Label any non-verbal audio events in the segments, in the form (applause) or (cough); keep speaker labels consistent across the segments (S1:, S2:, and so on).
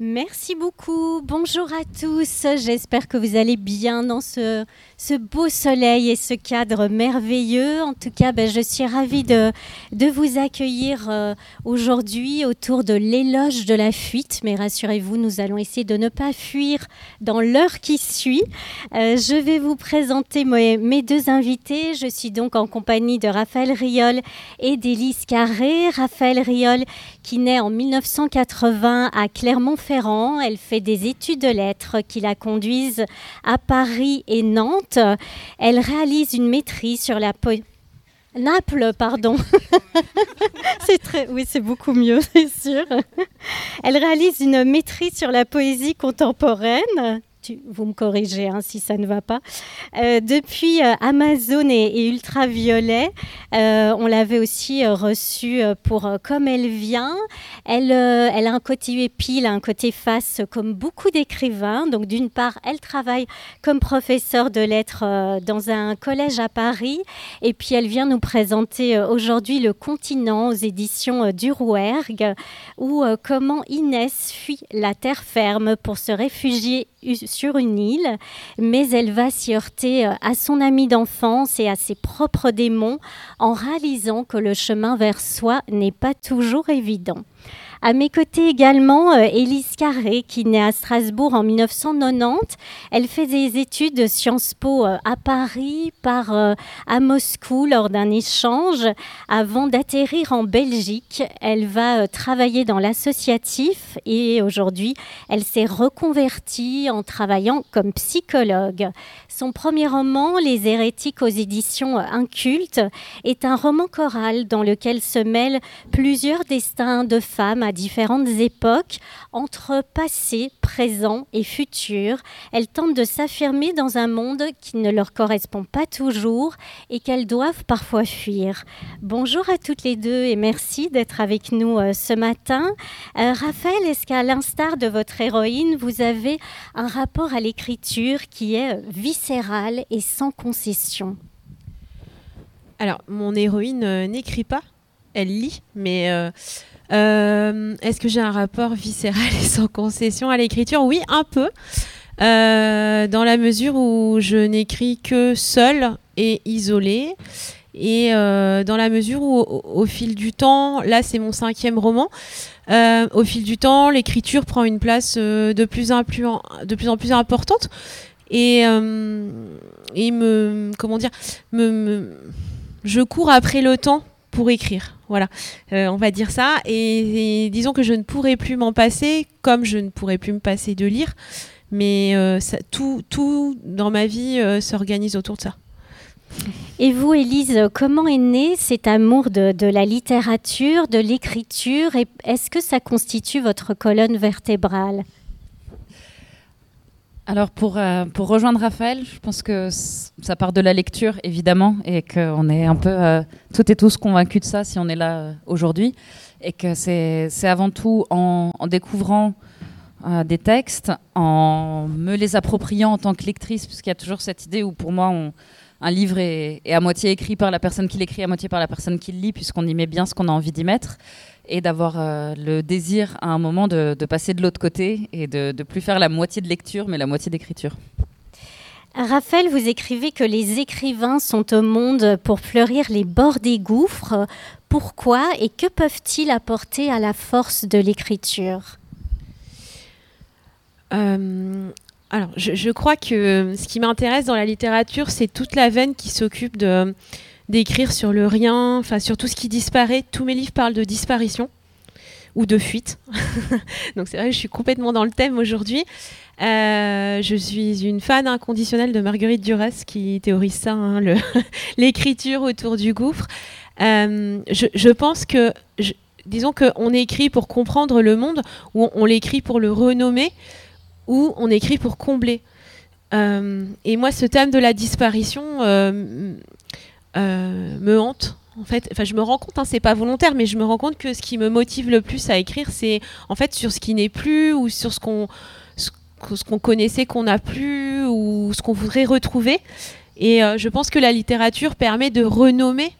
S1: Merci beaucoup. Bonjour à tous. J'espère que vous allez bien dans ce, beau soleil et ce cadre merveilleux. En tout cas, ben, je suis ravie de, vous accueillir euh, aujourd'hui autour de l'éloge de la fuite. Mais rassurez-vous, nous allons essayer de ne pas fuir dans l'heure qui suit. Euh, je vais vous présenter mes, mes, deux invités. Je suis donc en compagnie de Raphaël Riol et d'Élise Carré. Raphaël Riol qui naît en 1980 à Clermont-Ferrand elle fait des études de lettres qui la conduisent à Paris et Nantes. Elle réalise une maîtrise sur la poésie. Naples, pardon. (laughs) c'est très, oui, c'est beaucoup mieux, (laughs) c'est sûr. Elle réalise une maîtrise sur la poésie contemporaine vous me corrigez hein, si ça ne va pas. Euh, depuis euh, Amazon et, Ultraviolet, euh, on l'avait aussi reçue pour Comme elle vient. Elle, a un côté pile, un côté face, comme beaucoup d'écrivains. Donc, d'une part, elle travaille comme professeure de lettres dans un collège à Paris. Et puis, elle vient nous présenter aujourd'hui Le continent aux éditions du Rouergue, ou comment Inès fuit la terre ferme pour se réfugier sur une île, mais elle va s'y heurter euh, à son ami d'enfance et à ses propres démons en réalisant que le chemin vers soi n'est pas toujours évident. À mes côtés également, euh, Élise Carré, qui naît à Strasbourg en 1990. Elle fait des études de Sciences Po euh, à Paris, par, euh, à Moscou lors d'un échange. Avant d'atterrir en Belgique, elle va travailler dans l'associatif et aujourd'hui, elle s'est reconvertie en travaillant comme psychologue. Son premier roman, Les hérétiques aux éditions Incultes, est un roman choral dans lequel se mêlent plusieurs destins de femmes à différentes époques, entre passé, présent et futur. Elles tentent de s'affirmer dans un monde qui ne leur correspond pas toujours et qu'elles doivent parfois fuir. Bonjour à toutes les deux et merci d'être avec nous euh, ce matin. Euh, Raphaël, est-ce qu'à l'instar de votre héroïne, vous avez un rapport à l'écriture qui est euh, viscéral et sans concession
S2: Alors, mon héroïne euh, n'écrit pas, elle lit, mais euh, euh, est-ce que j'ai un rapport viscéral et sans concession à l'écriture? Oui, un peu. dans la mesure où je n'écris que seule et isolée. Et dans la mesure où, au, fil du temps, là c'est mon cinquième roman, au fil du temps, l'écriture prend une place de plus en plus importante et, euh, et me comment dire me, je cours après le temps pour écrire. Voilà, euh, on va dire ça. Et, disons que je ne pourrais plus m'en passer, comme je ne pourrais plus me passer de lire. Mais euh, tout, tout dans ma vie s'organise autour de ça.
S1: Et vous, Élise, comment est né cet amour de, de la littérature, de l'écriture? Est-ce que ça constitue votre colonne vertébrale?
S3: Alors pour, euh, pour rejoindre Raphaël, je pense que ça part de la lecture évidemment et qu'on est un peu euh, toutes et tous convaincus de ça si on est là euh, aujourd'hui et que c'est avant tout en, découvrant des textes, en me les appropriant en tant que lectrice, puisqu'il y a toujours cette idée où pour moi un livre est, est, à moitié écrit par la personne qui l'écrit, à moitié par la personne qui le lit, puisqu'on y met bien ce qu'on a envie d'y mettre et d'avoir euh, le désir à un moment de, passer de l'autre côté et de ne plus faire la moitié de lecture, mais la moitié d'écriture.
S1: Raphaël, vous écrivez que les écrivains sont au monde pour fleurir les bords des gouffres. Pourquoi et que peuvent-ils apporter à la force de l'écriture?
S2: Euh, Alors, je, je, crois que ce qui m'intéresse dans la littérature, c'est toute la veine qui s'occupe de d'écrire sur le rien, enfin sur tout ce qui disparaît. Tous mes livres parlent de disparition ou de fuite. (laughs) Donc c'est vrai je suis complètement dans le thème aujourd'hui. Euh, je suis une fan inconditionnelle de Marguerite Duras qui théorise ça, hein, (laughs) l'écriture autour du gouffre. Euh, je, pense que, disons qu'on écrit pour comprendre le monde, ou on, l'écrit pour le renommer, ou on écrit pour combler. Euh, et moi, ce thème de la disparition me hante. En fait, enfin, je me rends compte, hein, c'est pas volontaire, mais je me rends compte que ce qui me motive le plus à écrire, c'est en fait sur ce qui n'est plus ou sur ce qu'on ce qu'on connaissait qu'on n'a plus ou ce qu'on voudrait retrouver. Et euh, je pense que la littérature permet de renommer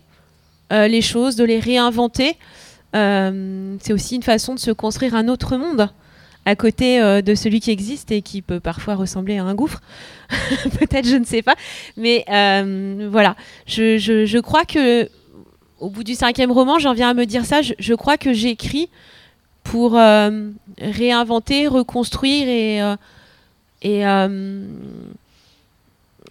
S2: euh, les choses, de les réinventer. c'est aussi une façon de se construire un autre monde à côté de celui qui existe et qui peut parfois ressembler à un gouffre. (laughs) Peut-être, je ne sais pas. Mais voilà, je, crois que au bout du cinquième roman, j'en viens à me dire ça. Je, crois que j'écris pour réinventer, reconstruire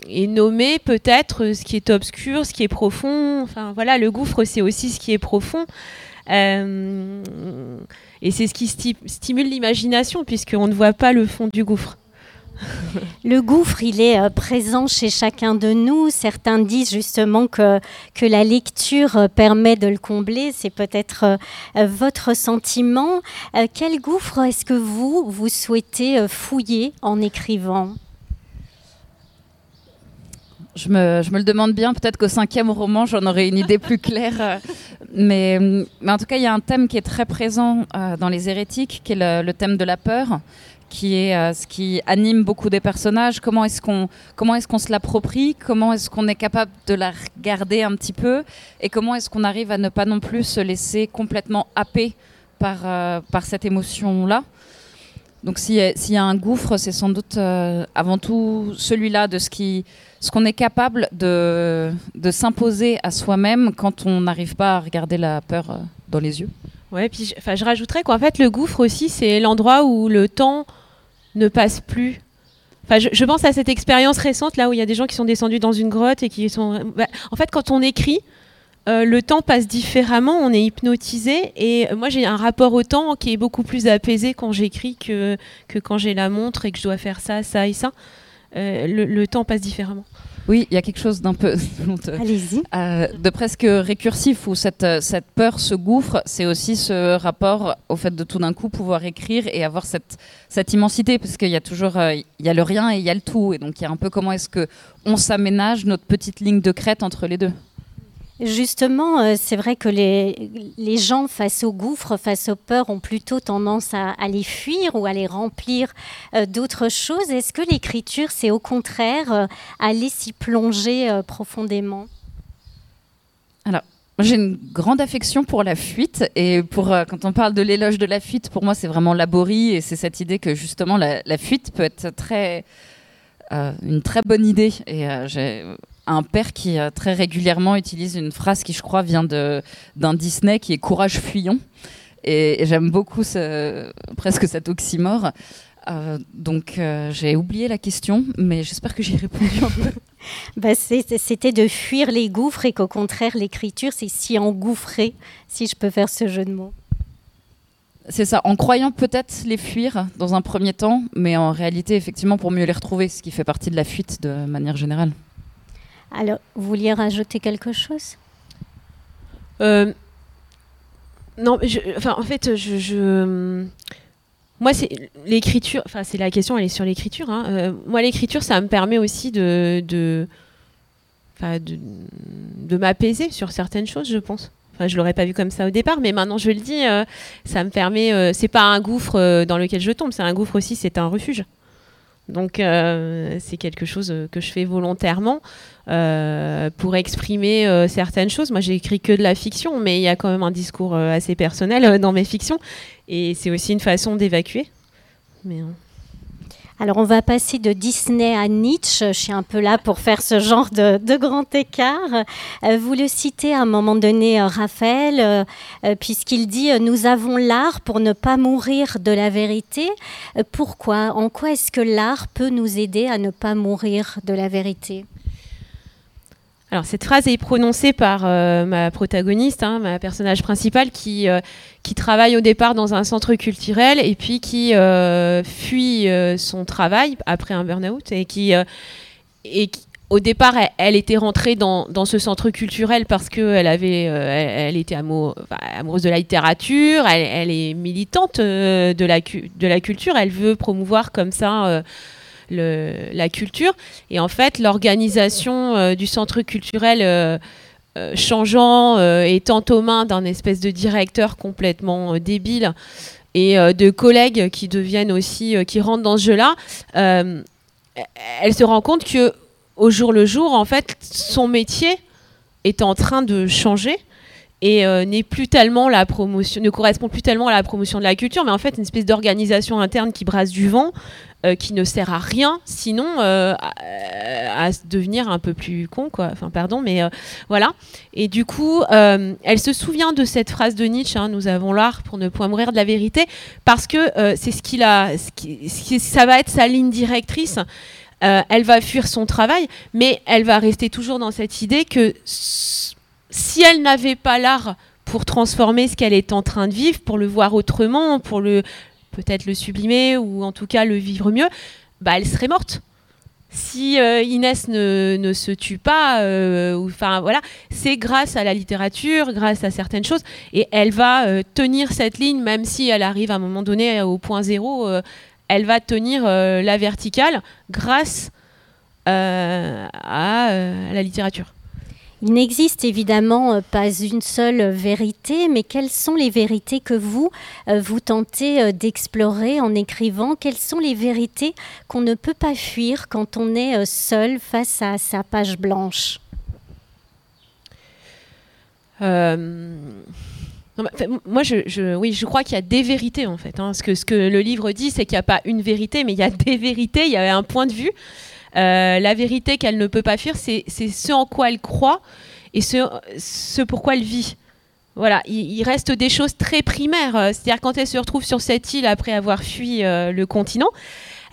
S2: et nommer peut-être ce qui est obscur, ce qui est profond. Enfin voilà, le gouffre, c'est aussi ce qui est profond. Euh, et c'est ce qui stimule l'imagination, puisqu'on ne voit pas le fond du gouffre.
S1: Le gouffre, il est euh, présent chez chacun de nous. Certains disent justement que, que la lecture euh, permet de le combler. C'est peut-être votre sentiment. quel gouffre est-ce que vous, vous souhaitez fouiller en écrivant?
S3: Je me, je me, le demande bien, peut-être qu'au cinquième roman, j'en aurai une idée plus claire. (laughs) Mais, mais, en tout cas, il y a un thème qui est très présent euh, dans les hérétiques, qui est le, thème de la peur, qui est euh, ce qui anime beaucoup des personnages. Comment est-ce qu'on comment est-ce qu'on se l'approprie? Comment est-ce qu'on est capable de la regarder un petit peu? Et comment est-ce qu'on arrive à ne pas non plus se laisser complètement happer par, euh, par cette émotion-là? Donc s'il y, y, a un gouffre, c'est sans doute avant tout celui-là de ce qui, ce qu'on est capable de, de s'imposer à soi-même quand on n'arrive pas à regarder la peur euh, dans les yeux.
S2: Ouais, puis je, je rajouterais qu'en fait, le gouffre aussi, c'est l'endroit où le temps ne passe plus. Enfin, je, pense à cette expérience récente là où il y a des gens qui sont descendus dans une grotte et qui sont. Bah, en fait, quand on écrit, euh, le temps passe différemment, on est hypnotisé et moi j'ai un rapport au temps qui est beaucoup plus apaisé quand j'écris que, que quand j'ai la montre et que je dois faire ça, ça et ça. Euh, le, temps passe différemment.
S3: Oui, il y a quelque chose d'un peu (laughs)
S1: euh,
S3: de presque récursif où cette, cette peur se gouffre. C'est aussi ce rapport au fait de tout d'un coup pouvoir écrire et avoir cette, cette immensité, parce qu'il y a toujours euh, il y a le rien et il y a le tout, et donc il y a un peu comment est-ce que on s'aménage notre petite ligne de crête entre les deux.
S1: Justement, euh, c'est vrai que les, gens face au gouffre, face aux peurs, ont plutôt tendance à, les fuir ou à les remplir euh, d'autres choses. Est-ce que l'écriture, c'est au contraire euh, aller s'y plonger profondément?
S3: Alors, j'ai une grande affection pour la fuite et pour quand on parle de l'éloge de la fuite, pour moi, c'est vraiment laborie et c'est cette idée que justement la, la fuite peut être très une très bonne idée. Et j'ai un père qui euh, très régulièrement utilise une phrase qui, je crois, vient d'un Disney qui est courage fuyons. Et, j'aime beaucoup ce, presque cet oxymore. Euh, donc euh, j'ai oublié la question, mais j'espère que j'ai répondu un peu. (laughs)
S1: bah, C'était de fuir les gouffres et qu'au contraire l'écriture c'est s'y engouffrer, si je peux faire ce jeu de mots.
S3: C'est ça, en croyant peut-être les fuir dans un premier temps, mais en réalité effectivement pour mieux les retrouver, ce qui fait partie de la fuite de manière générale.
S1: Alors, vous vouliez rajouter quelque chose?
S2: Euh, Non, en fait, je, moi, c'est l'écriture. Enfin, c'est la question, elle est sur l'écriture. Hein. Euh, moi, l'écriture, ça me permet aussi de m'apaiser sur certaines choses, je pense. Enfin, je l'aurais pas vu comme ça au départ, mais maintenant je le dis, euh, ça me permet. c'est pas un gouffre dans lequel je tombe, c'est un gouffre aussi, c'est un refuge. Donc euh, c'est quelque chose euh, que je fais volontairement euh, pour exprimer certaines choses. Moi j'ai écrit que de la fiction, mais il y a quand même un discours assez personnel dans mes fictions et c'est aussi une façon d'évacuer. Mais,
S1: alors on va passer de Disney à Nietzsche. Je suis un peu là pour faire ce genre de, grand écart. Euh, vous le citez à un moment donné, euh, Raphaël, euh, puisqu'il dit Nous avons l'art pour ne pas mourir de la vérité. pourquoi? En quoi est-ce que l'art peut nous aider à ne pas mourir de la vérité?
S2: Alors cette phrase est prononcée par euh, ma protagoniste, hein, ma personnage principale, qui, euh, qui travaille au départ dans un centre culturel et puis qui euh, fuit son travail après un burn-out et qui, et au départ, elle, était rentrée dans, dans, ce centre culturel parce qu'elle avait, elle, était amoureuse de la littérature, elle, elle est militante de la, de la culture, elle veut promouvoir comme ça la culture. Et en fait, l'organisation euh, du centre culturel euh, euh, changeant, étant aux mains d'un espèce de directeur complètement débile et de collègues qui deviennent aussi, qui rentrent dans ce jeu-là, elle se rend compte que au jour le jour, en fait, son métier est en train de changer et n'est plus tellement la promotion, ne correspond plus tellement à la promotion de la culture, mais en fait une espèce d'organisation interne qui brasse du vent, euh, qui ne sert à rien, sinon euh, à, devenir un peu plus con, quoi. Enfin, pardon, mais euh, voilà. Et du coup, elle se souvient de cette phrase de Nietzsche hein, Nous avons l'art pour ne point mourir de la vérité, parce que c'est ce qu'il a, ça va être sa ligne directrice. elle va fuir son travail, mais elle va rester toujours dans cette idée que si elle n'avait pas l'art pour transformer ce qu'elle est en train de vivre, pour le voir autrement, pour le, peut-être le sublimer ou en tout cas le vivre mieux, bah, elle serait morte. Si euh, Inès ne, se tue pas, euh, enfin voilà, c'est grâce à la littérature, grâce à certaines choses, et elle va euh, tenir cette ligne, même si elle arrive à un moment donné au point zéro, elle va tenir la verticale grâce à la littérature.
S1: Il n'existe évidemment euh, pas une seule vérité, mais quelles sont les vérités que vous, euh, vous tentez euh, d'explorer en écrivant? Quelles sont les vérités qu'on ne peut pas fuir quand on est seul face à sa page blanche?
S2: Moi, je, crois qu'il y a des vérités en fait. Hein. Ce que le livre dit, c'est qu'il n'y a pas une vérité, mais il y a (laughs) des vérités, il y a un point de vue. Euh, la vérité qu'elle ne peut pas fuir, c'est ce en quoi elle croit et ce, pourquoi elle vit. Voilà, il, reste des choses très primaires. Euh, c'est-à-dire quand elle se retrouve sur cette île après avoir fui euh, le continent,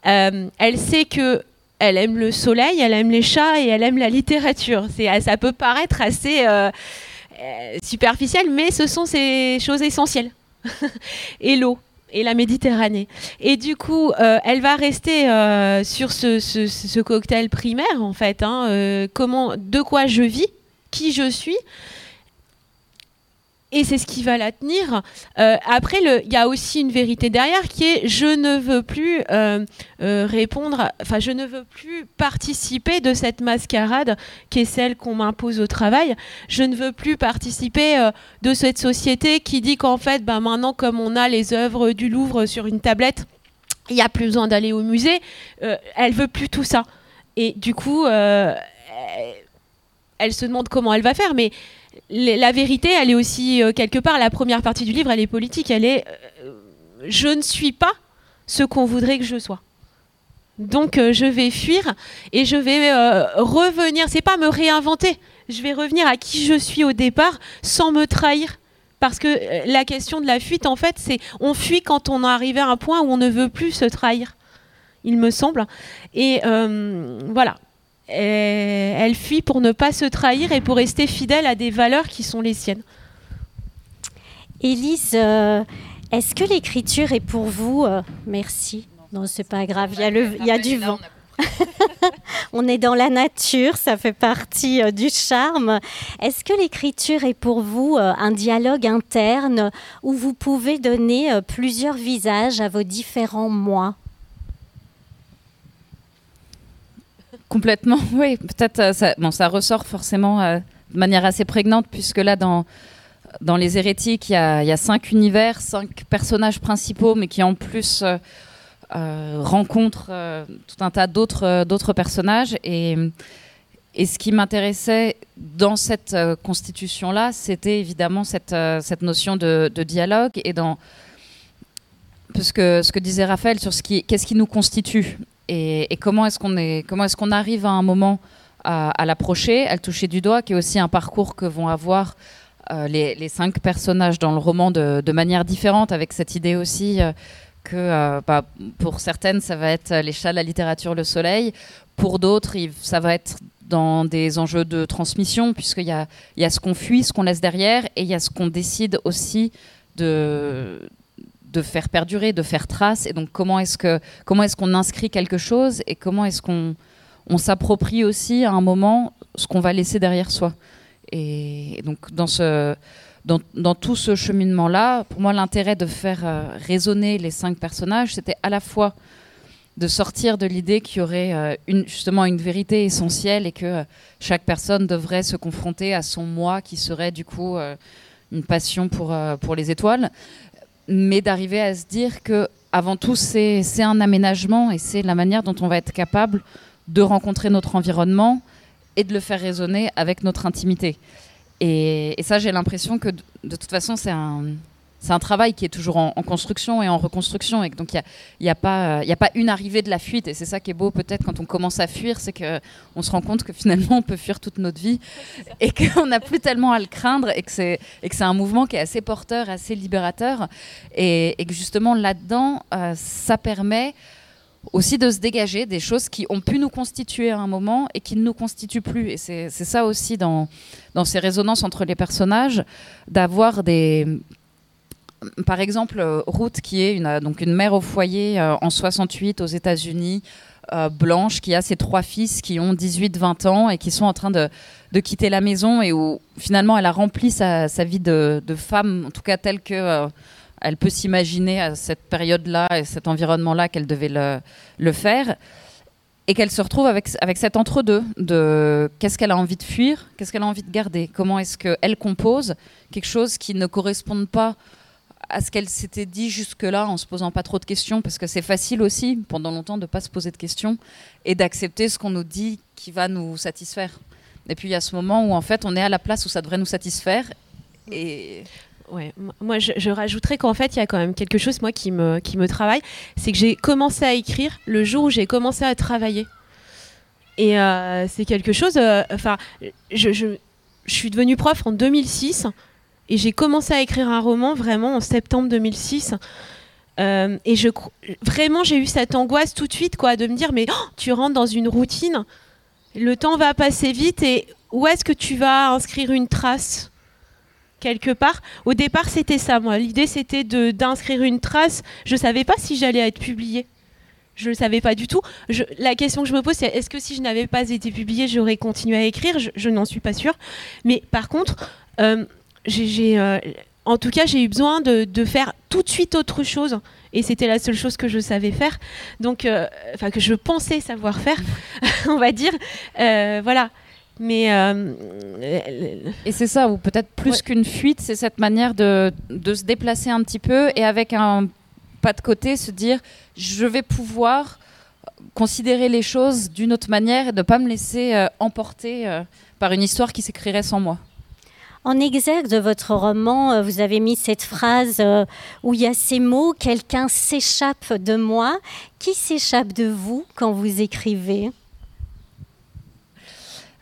S2: elle sait que elle aime le soleil, elle aime les chats et elle aime la littérature. Ça peut paraître assez superficiel, mais ce sont ces choses essentielles. (laughs) et l'eau et la Méditerranée. Et du coup, euh, elle va rester euh, sur ce, cocktail primaire, en fait. Hein, euh, comment, de quoi je vis, qui je suis, et c'est ce qui va la tenir. Euh, après, il y a aussi une vérité derrière qui est je ne veux plus euh, euh, répondre, enfin je ne veux plus participer de cette mascarade qui est celle qu'on m'impose au travail. Je ne veux plus participer de cette société qui dit qu'en fait, ben, maintenant comme on a les œuvres du Louvre sur une tablette, il n'y a plus besoin d'aller au musée. elle veut plus tout ça. Et du coup, elle se demande comment elle va faire, mais la vérité, elle est aussi euh, quelque part, la première partie du livre, elle est politique, elle est euh, je ne suis pas ce qu'on voudrait que je sois. Donc euh, je vais fuir et je vais revenir, c'est pas me réinventer, je vais revenir à qui je suis au départ sans me trahir. Parce que la question de la fuite, en fait, c'est on fuit quand on est arrivé à un point où on ne veut plus se trahir, il me semble. Et voilà, elle fuit pour ne pas se trahir et pour rester fidèle à des valeurs qui sont les siennes.
S1: Élise, euh, est-ce que l'écriture est pour vous euh, Merci. Non, c'est pas grave, il y a, le, il y a du vent. (laughs) On est dans la nature, ça fait partie euh, du charme. Est-ce que l'écriture est pour vous un dialogue interne où vous pouvez donner plusieurs visages à vos différents moi
S3: Complètement, (laughs) oui. Peut-être euh, ça, ça ressort forcément euh, de manière assez prégnante, puisque là, dans, Les Hérétiques, il y, a, cinq univers, cinq personnages principaux, mais qui en plus euh, rencontrent tout un tas d'autres, d'autres personnages. Et, ce qui m'intéressait dans cette constitution-là, c'était évidemment cette, notion de, dialogue et dans ce que disait Raphaël sur ce qui, qu'est-ce qui nous constitue et, comment est-ce qu'on est, comment est-ce qu'on arrive à un moment à, l'approcher, à le toucher du doigt, qui est aussi un parcours que vont avoir euh, les, cinq personnages dans le roman de, manière différente, avec cette idée aussi euh, que euh, bah, pour certaines, ça va être les chats, la littérature, le soleil. Pour d'autres, ça va être dans des enjeux de transmission, puisqu'il y a, il y a ce qu'on fuit, ce qu'on laisse derrière, et il y a ce qu'on décide aussi de, de faire perdurer, de faire trace. Et donc, comment est-ce que comment est-ce qu'on inscrit quelque chose et comment est-ce qu'on on s'approprie aussi à un moment ce qu'on va laisser derrière soi. Et donc, dans ce dans, dans tout ce cheminement-là, pour moi, l'intérêt de faire euh, résonner les cinq personnages, c'était à la fois de sortir de l'idée qu'il y aurait euh, une, justement une vérité essentielle et que euh, chaque personne devrait se confronter à son moi qui serait du coup une passion pour, pour les étoiles, mais d'arriver à se dire que avant tout c'est un aménagement et c'est la manière dont on va être capable de rencontrer notre environnement et de le faire résonner avec notre intimité. Et, ça, j'ai l'impression que de, toute façon, c'est un, c'est un travail qui est toujours en, construction et en reconstruction. Et donc, il n'y a, a, pas, une arrivée de la fuite. Et c'est ça qui est beau, peut-être, quand on commence à fuir, c'est qu'on se rend compte que finalement, on peut fuir toute notre vie et qu'on n'a plus tellement à le craindre et que c'est un mouvement qui est assez porteur, assez libérateur. Et, que justement, là-dedans, euh, ça permet aussi de se dégager des choses qui ont pu nous constituer à un moment et qui ne nous constituent plus. Et c'est ça aussi dans ces résonances entre les personnages, d'avoir des par exemple, euh, Ruth, qui est une, donc une mère au foyer euh, en 68 aux États-Unis, euh, blanche, qui a ses trois fils qui ont 18-20 ans et qui sont en train de, quitter la maison et où finalement elle a rempli sa, vie de, femme, en tout cas telle que elle peut s'imaginer à cette période-là et cet environnement-là qu'elle devait le, faire. Et qu'elle se retrouve avec, avec cet entre-deux de qu'est-ce qu'elle a envie de fuir, qu'est-ce qu'elle a envie de garder, comment est-ce qu'elle compose quelque chose qui ne corresponde pas à ce qu'elle s'était dit jusque-là en se posant pas trop de questions, parce que c'est facile aussi pendant longtemps de pas se poser de questions et d'accepter ce qu'on nous dit qui va nous satisfaire. Et puis il y a ce moment où en fait on est à la place où ça devrait nous satisfaire. Et
S2: Ouais, moi je, je rajouterais qu'en fait il y a quand même quelque chose moi qui me, qui me travaille, c'est que j'ai commencé à écrire le jour où j'ai commencé à travailler. Et euh, c'est quelque chose, euh, enfin, je, je, je, suis devenue prof en 2006 et j'ai commencé à écrire un roman vraiment en septembre 2006. Euh, et je, vraiment, j'ai eu cette angoisse tout de suite, quoi, de me dire, mais oh, tu rentres dans une routine, le temps va passer vite, et où est-ce que tu vas inscrire une trace? Quelque part Au départ, c'était ça, moi. L'idée, c'était d'inscrire une trace. Je ne savais pas si j'allais être publiée. Je ne savais pas du tout. La question que je me pose, c'est est-ce que si je n'avais pas été publiée, j'aurais continué à écrire? Je, n'en suis pas sûre. Mais par contre, euh, j'ai, euh, en tout cas, j'ai eu besoin de, faire tout de suite autre chose. Et c'était la seule chose que je savais faire. Donc, euh, enfin, que je pensais savoir faire, (laughs) on va dire. Euh, voilà. Mais.
S3: et c'est ça, ou peut-être plus qu'une fuite, c'est cette manière de, de, se déplacer un petit peu et avec un pas de côté, se dire je vais pouvoir considérer les choses d'une autre manière et de ne pas me laisser emporter par une histoire qui s'écrirait sans moi.
S1: En exergue de votre roman, euh, vous avez mis cette phrase euh, où il y a ces mots Quelqu'un s'échappe de moi. Qui s'échappe de vous quand vous écrivez?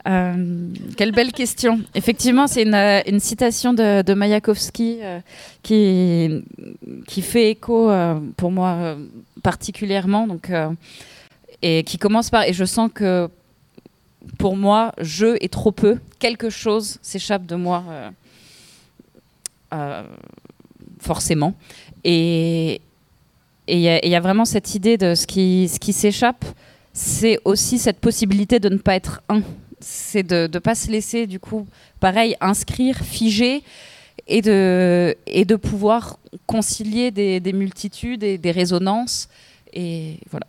S3: Euh, quelle belle question. Effectivement, c'est une, citation de, Mayakovsky qui, qui fait écho pour moi particulièrement. Donc, et qui commence par. Et je sens que pour moi, je est trop peu. Quelque chose s'échappe de moi, euh, euh, forcément. Et il y, a vraiment cette idée de ce qui, s'échappe, c'est aussi cette possibilité de ne pas être un. C'est de ne pas se laisser, du coup, pareil, inscrire, figer, et de, et de pouvoir concilier des, des multitudes et des résonances. Et voilà.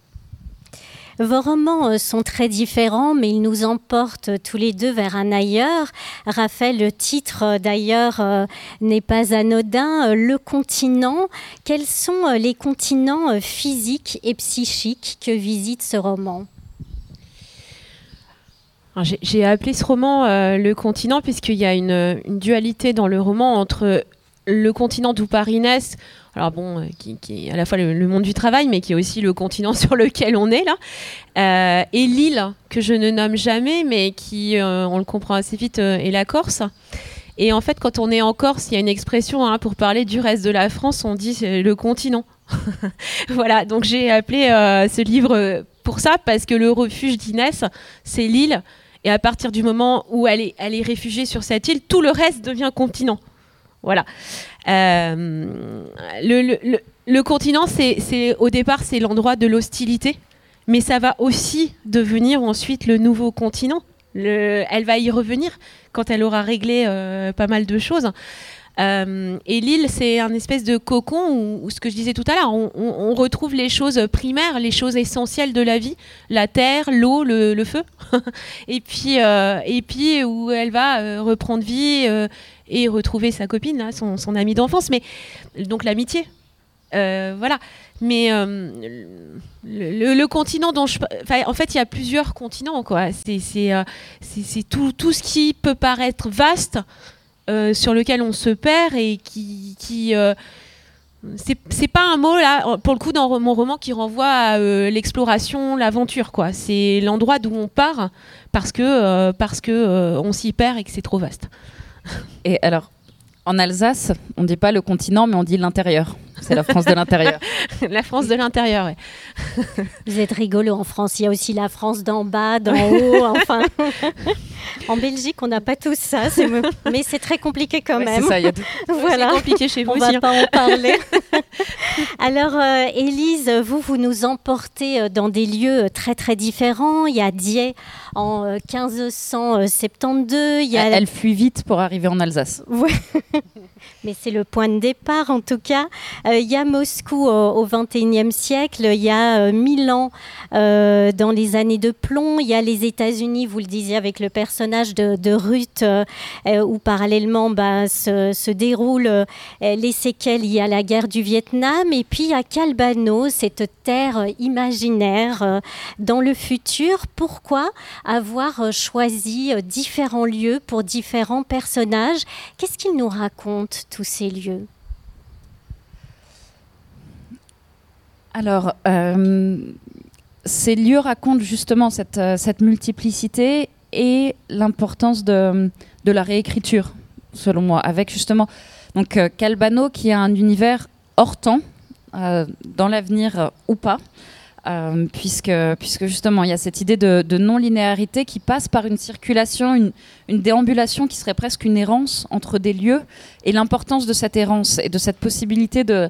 S1: Vos romans euh, sont très différents, mais ils nous emportent tous les deux vers un ailleurs. Raphaël, le titre euh, d'ailleurs euh, n'est pas anodin. Le continent. Quels sont les continents physiques et psychiques que visite ce roman?
S2: J'ai appelé ce roman Le continent puisqu'il y a une, dualité dans le roman entre le continent d'où Paris naissent, alors bon, euh, qui, est à la fois le, monde du travail, mais qui est aussi le continent (laughs) sur lequel on est là, euh, et l'île que je ne nomme jamais, mais qui, euh, on le comprend assez vite, est la Corse. Et en fait, quand on est en Corse, il y a une expression hein, pour parler du reste de la France, on dit le continent. (laughs) voilà, donc j'ai appelé ce livre pour ça, parce que le refuge d'Inès, c'est l'île. Et à partir du moment où elle est, elle est réfugiée sur cette île, tout le reste devient continent. Voilà. Euh, le, continent, c'est au départ, c'est l'endroit de l'hostilité, mais ça va aussi devenir ensuite le nouveau continent. elle va y revenir quand elle aura réglé euh, pas mal de choses. Euh, et l'île, c'est un espèce de cocon où, ce que je disais tout à l'heure, on, retrouve les choses primaires, les choses essentielles de la vie, la terre, l'eau, le, feu, (laughs) et puis et puis où elle va reprendre vie et retrouver sa copine, son, ami d'enfance, mais donc l'amitié. voilà. Mais le, continent dont je, en fait, il y a plusieurs continents. C'est tout, tout ce qui peut paraître vaste, sur lequel on se perd et qui, c'est pas un mot pour le coup dans mon roman qui renvoie à euh, l'exploration l'aventure c'est l'endroit d'où on part parce que euh, parce que euh, on s'y perd et que c'est trop vaste
S3: et alors en Alsace on dit pas le continent mais on dit l'intérieur c'est la France de l'intérieur. (laughs)
S2: la France de l'intérieur, oui.
S1: Vous êtes rigolo en France. Il y a aussi la France d'en bas, d'en haut. (laughs) Enfin, en Belgique, on n'a pas tout ça. Mais c'est très compliqué quand même.
S2: C'est ça, il y a voilà. C'est compliqué chez vous
S1: on
S2: aussi.
S1: On va pas en parler. (laughs) Alors, euh, Élise, vous, vous nous emportez euh, dans des lieux euh, très, très différents. Il y a Die en 1572. Il y a...
S3: Elle fuit vite pour arriver en Alsace.
S1: Oui. Mais c'est le point de départ, en tout cas. Euh, il y a Moscou au XXIe siècle, il y a euh, Milan euh, dans les années de plomb, il y a les États-Unis, vous le disiez, avec le personnage de, Ruth, où parallèlement bah, se, déroulent les séquelles liées à la guerre du Vietnam. Et puis a Calbano, cette terre imaginaire dans le futur. Pourquoi avoir choisi différents lieux pour différents personnages? Qu'est-ce qu'il nous raconte, tous ces lieux?
S3: Alors, euh, ces lieux racontent justement cette, euh, multiplicité et l'importance de, la réécriture, selon moi, avec justement donc euh, Calbano qui a un univers hors temps, dans l'avenir ou pas. puisque, justement il y a cette idée de, non-linéarité qui passe par une circulation, une, déambulation qui serait presque une errance entre des lieux, et l'importance de cette errance et de cette possibilité de,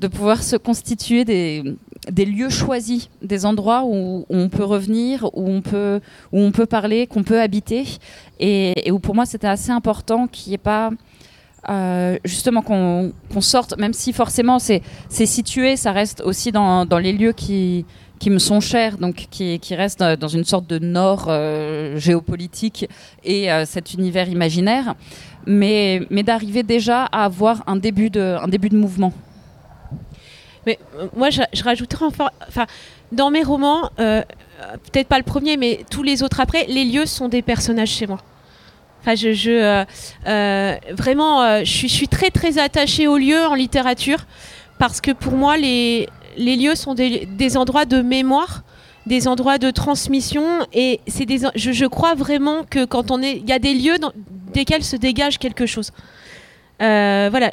S3: de pouvoir se constituer des, lieux choisis, des endroits où, on peut revenir, où on peut, où on peut parler, qu'on peut habiter, et, où pour moi c'était assez important qu'il n'y ait pas euh, justement qu'on sorte, même si forcément c'est situé, ça reste aussi dans, dans, les lieux qui, qui me sont chers, donc qui, qui restent dans une sorte de nord euh, géopolitique et euh, cet univers imaginaire, mais, mais d'arriver déjà à avoir un début de, un début de mouvement.
S2: Mais euh, moi, je, rajouterais enfin, dans mes romans, euh, peut-être pas le premier, mais tous les autres après, les lieux sont des personnages chez moi. Enfin, je, euh, vraiment, je suis, très très attachée aux lieux en littérature parce que pour moi, les, les lieux sont des, endroits de mémoire des endroits de transmission et c'est des je, je, crois vraiment que quand on est il y a des lieux dans desquels se dégage quelque chose euh, voilà,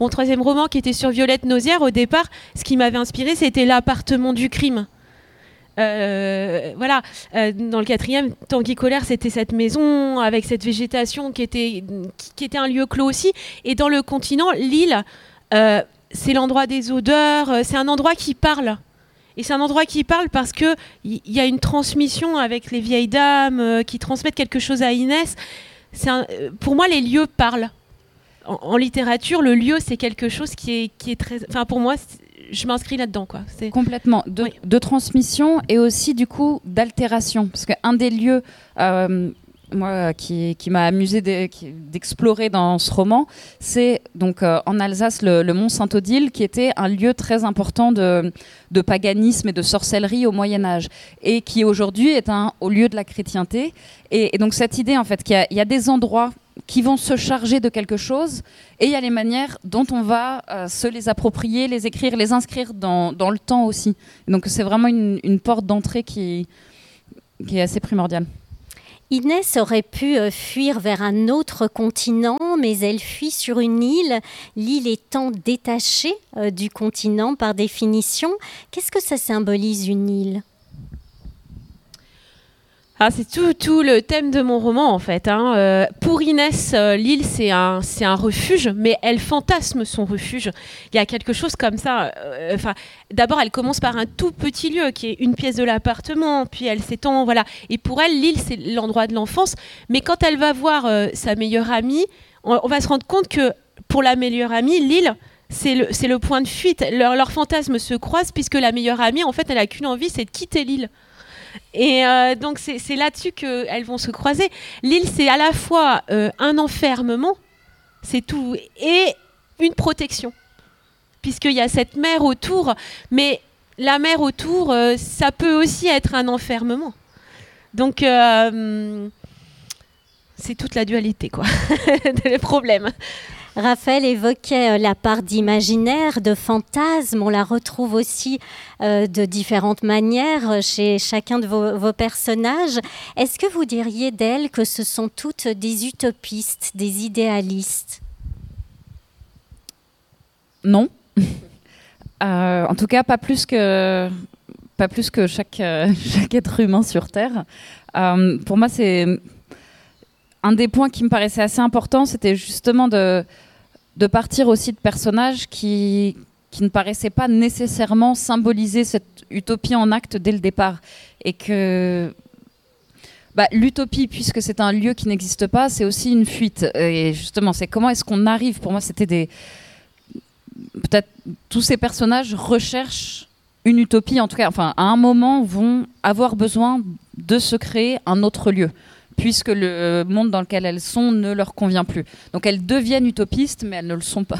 S2: mon troisième roman qui était sur Violette Nausière, au départ, ce qui m'avait inspiré, c'était l'appartement du crime. Euh, voilà, euh, dans le quatrième, Tanguy Colère, c'était cette maison avec cette végétation qui était, un lieu clos aussi. Et dans le continent, l'île, c'est l'endroit des odeurs, c'est un endroit qui parle. Et c'est un endroit qui parle parce qu'il y, y, a une transmission avec les vieilles dames qui transmettent quelque chose à Inès. Pour moi, les lieux parlent en, littérature, le lieu, c'est quelque chose qui est, qui est très. Enfin, pour moi, je m'inscris là-dedans. Quoi.
S3: Complètement. De, de, transmission et aussi, du coup, d'altération. Parce qu'un des lieux. Euh, moi, qui, qui m'a amusé d'explorer dans ce roman, c'est donc euh, en Alsace le, Mont Saint-Odile, qui était un lieu très important de, de, paganisme et de sorcellerie au Moyen Âge, et qui aujourd'hui est un au lieu de la chrétienté. Et, donc cette idée, en fait, qu'il y, y, a des endroits qui vont se charger de quelque chose, et il y a les manières dont on va euh, se les approprier, les écrire, les inscrire dans, dans le temps aussi. Donc c'est vraiment une, une porte d'entrée qui, qui est assez primordiale.
S1: Inès aurait pu euh, fuir vers un autre continent, mais elle fuit sur une île, l'île étant détachée euh, du continent par définition. Qu'est-ce que ça symbolise une île?
S2: Ah, c'est tout, le thème de mon roman en fait. Hein. Euh, pour Inès, euh, l'île c'est un, refuge, mais elle fantasme son refuge. Il y a quelque chose comme ça. Euh, enfin, d'abord, elle commence par un tout petit lieu qui est une pièce de l'appartement, puis elle s'étend, voilà. Et pour elle, l'île c'est l'endroit de l'enfance. Mais quand elle va voir sa meilleure amie, on, va se rendre compte que pour la meilleure amie, l'île c'est le, c'est le point de fuite. Leurs leur fantasmes se croisent puisque la meilleure amie, en fait, elle a qu'une envie, c'est de quitter l'île. Et euh, donc c'est là-dessus qu'elles vont se croiser. L'île, c'est à la fois euh, un enfermement, c'est tout, et une protection. puisqu'il y a cette mer autour. Mais la mer autour, ça peut aussi être un enfermement. Donc, c'est toute la dualité, quoi, (laughs) des problèmes.
S1: Raphaël évoquait euh, la part d'imaginaire, de fantasme. On la retrouve aussi euh, de différentes manières euh, chez chacun de vos, personnages. Est-ce que vous diriez d'elle que ce sont toutes des utopistes, des idéalistes?
S3: Non. (laughs) en tout cas, pas plus que, pas plus que chaque, (laughs) chaque être humain sur Terre. pour moi, c'est un des points qui me paraissait assez important, c'était justement de, partir aussi de personnages qui, qui ne paraissaient pas nécessairement symboliser cette utopie en acte dès le départ. Et que bah, l'utopie, puisque c'est un lieu qui n'existe pas, c'est aussi une fuite. Et justement, c'est comment est-ce qu'on arrive Pour moi, c'était des. Peut-être tous ces personnages recherchent une utopie, en tout cas, enfin, à un moment, vont avoir besoin de se créer un autre lieu puisque le monde dans lequel elles sont ne leur convient plus. Donc elles deviennent utopistes, mais elles ne le sont pas.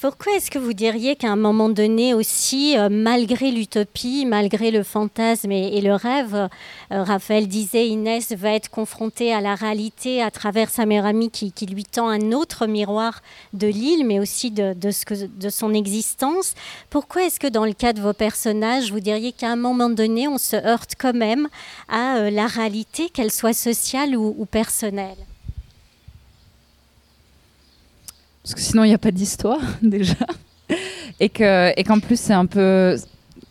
S1: Pourquoi est-ce que vous diriez qu'à un moment donné aussi, euh, malgré l'utopie, malgré le fantasme et, le rêve, euh, Raphaël disait Inès va être confrontée à la réalité à travers sa mère amie qui, lui tend un autre miroir de l'île, mais aussi de, de son existence. Pourquoi est-ce que dans le cas de vos personnages, vous diriez qu'à un moment donné, on se heurte quand même à euh, la réalité, qu'elle soit sociale ou personnelle?
S3: Parce que sinon il n'y a pas d'histoire (laughs) déjà, et que et qu'en plus c'est un peu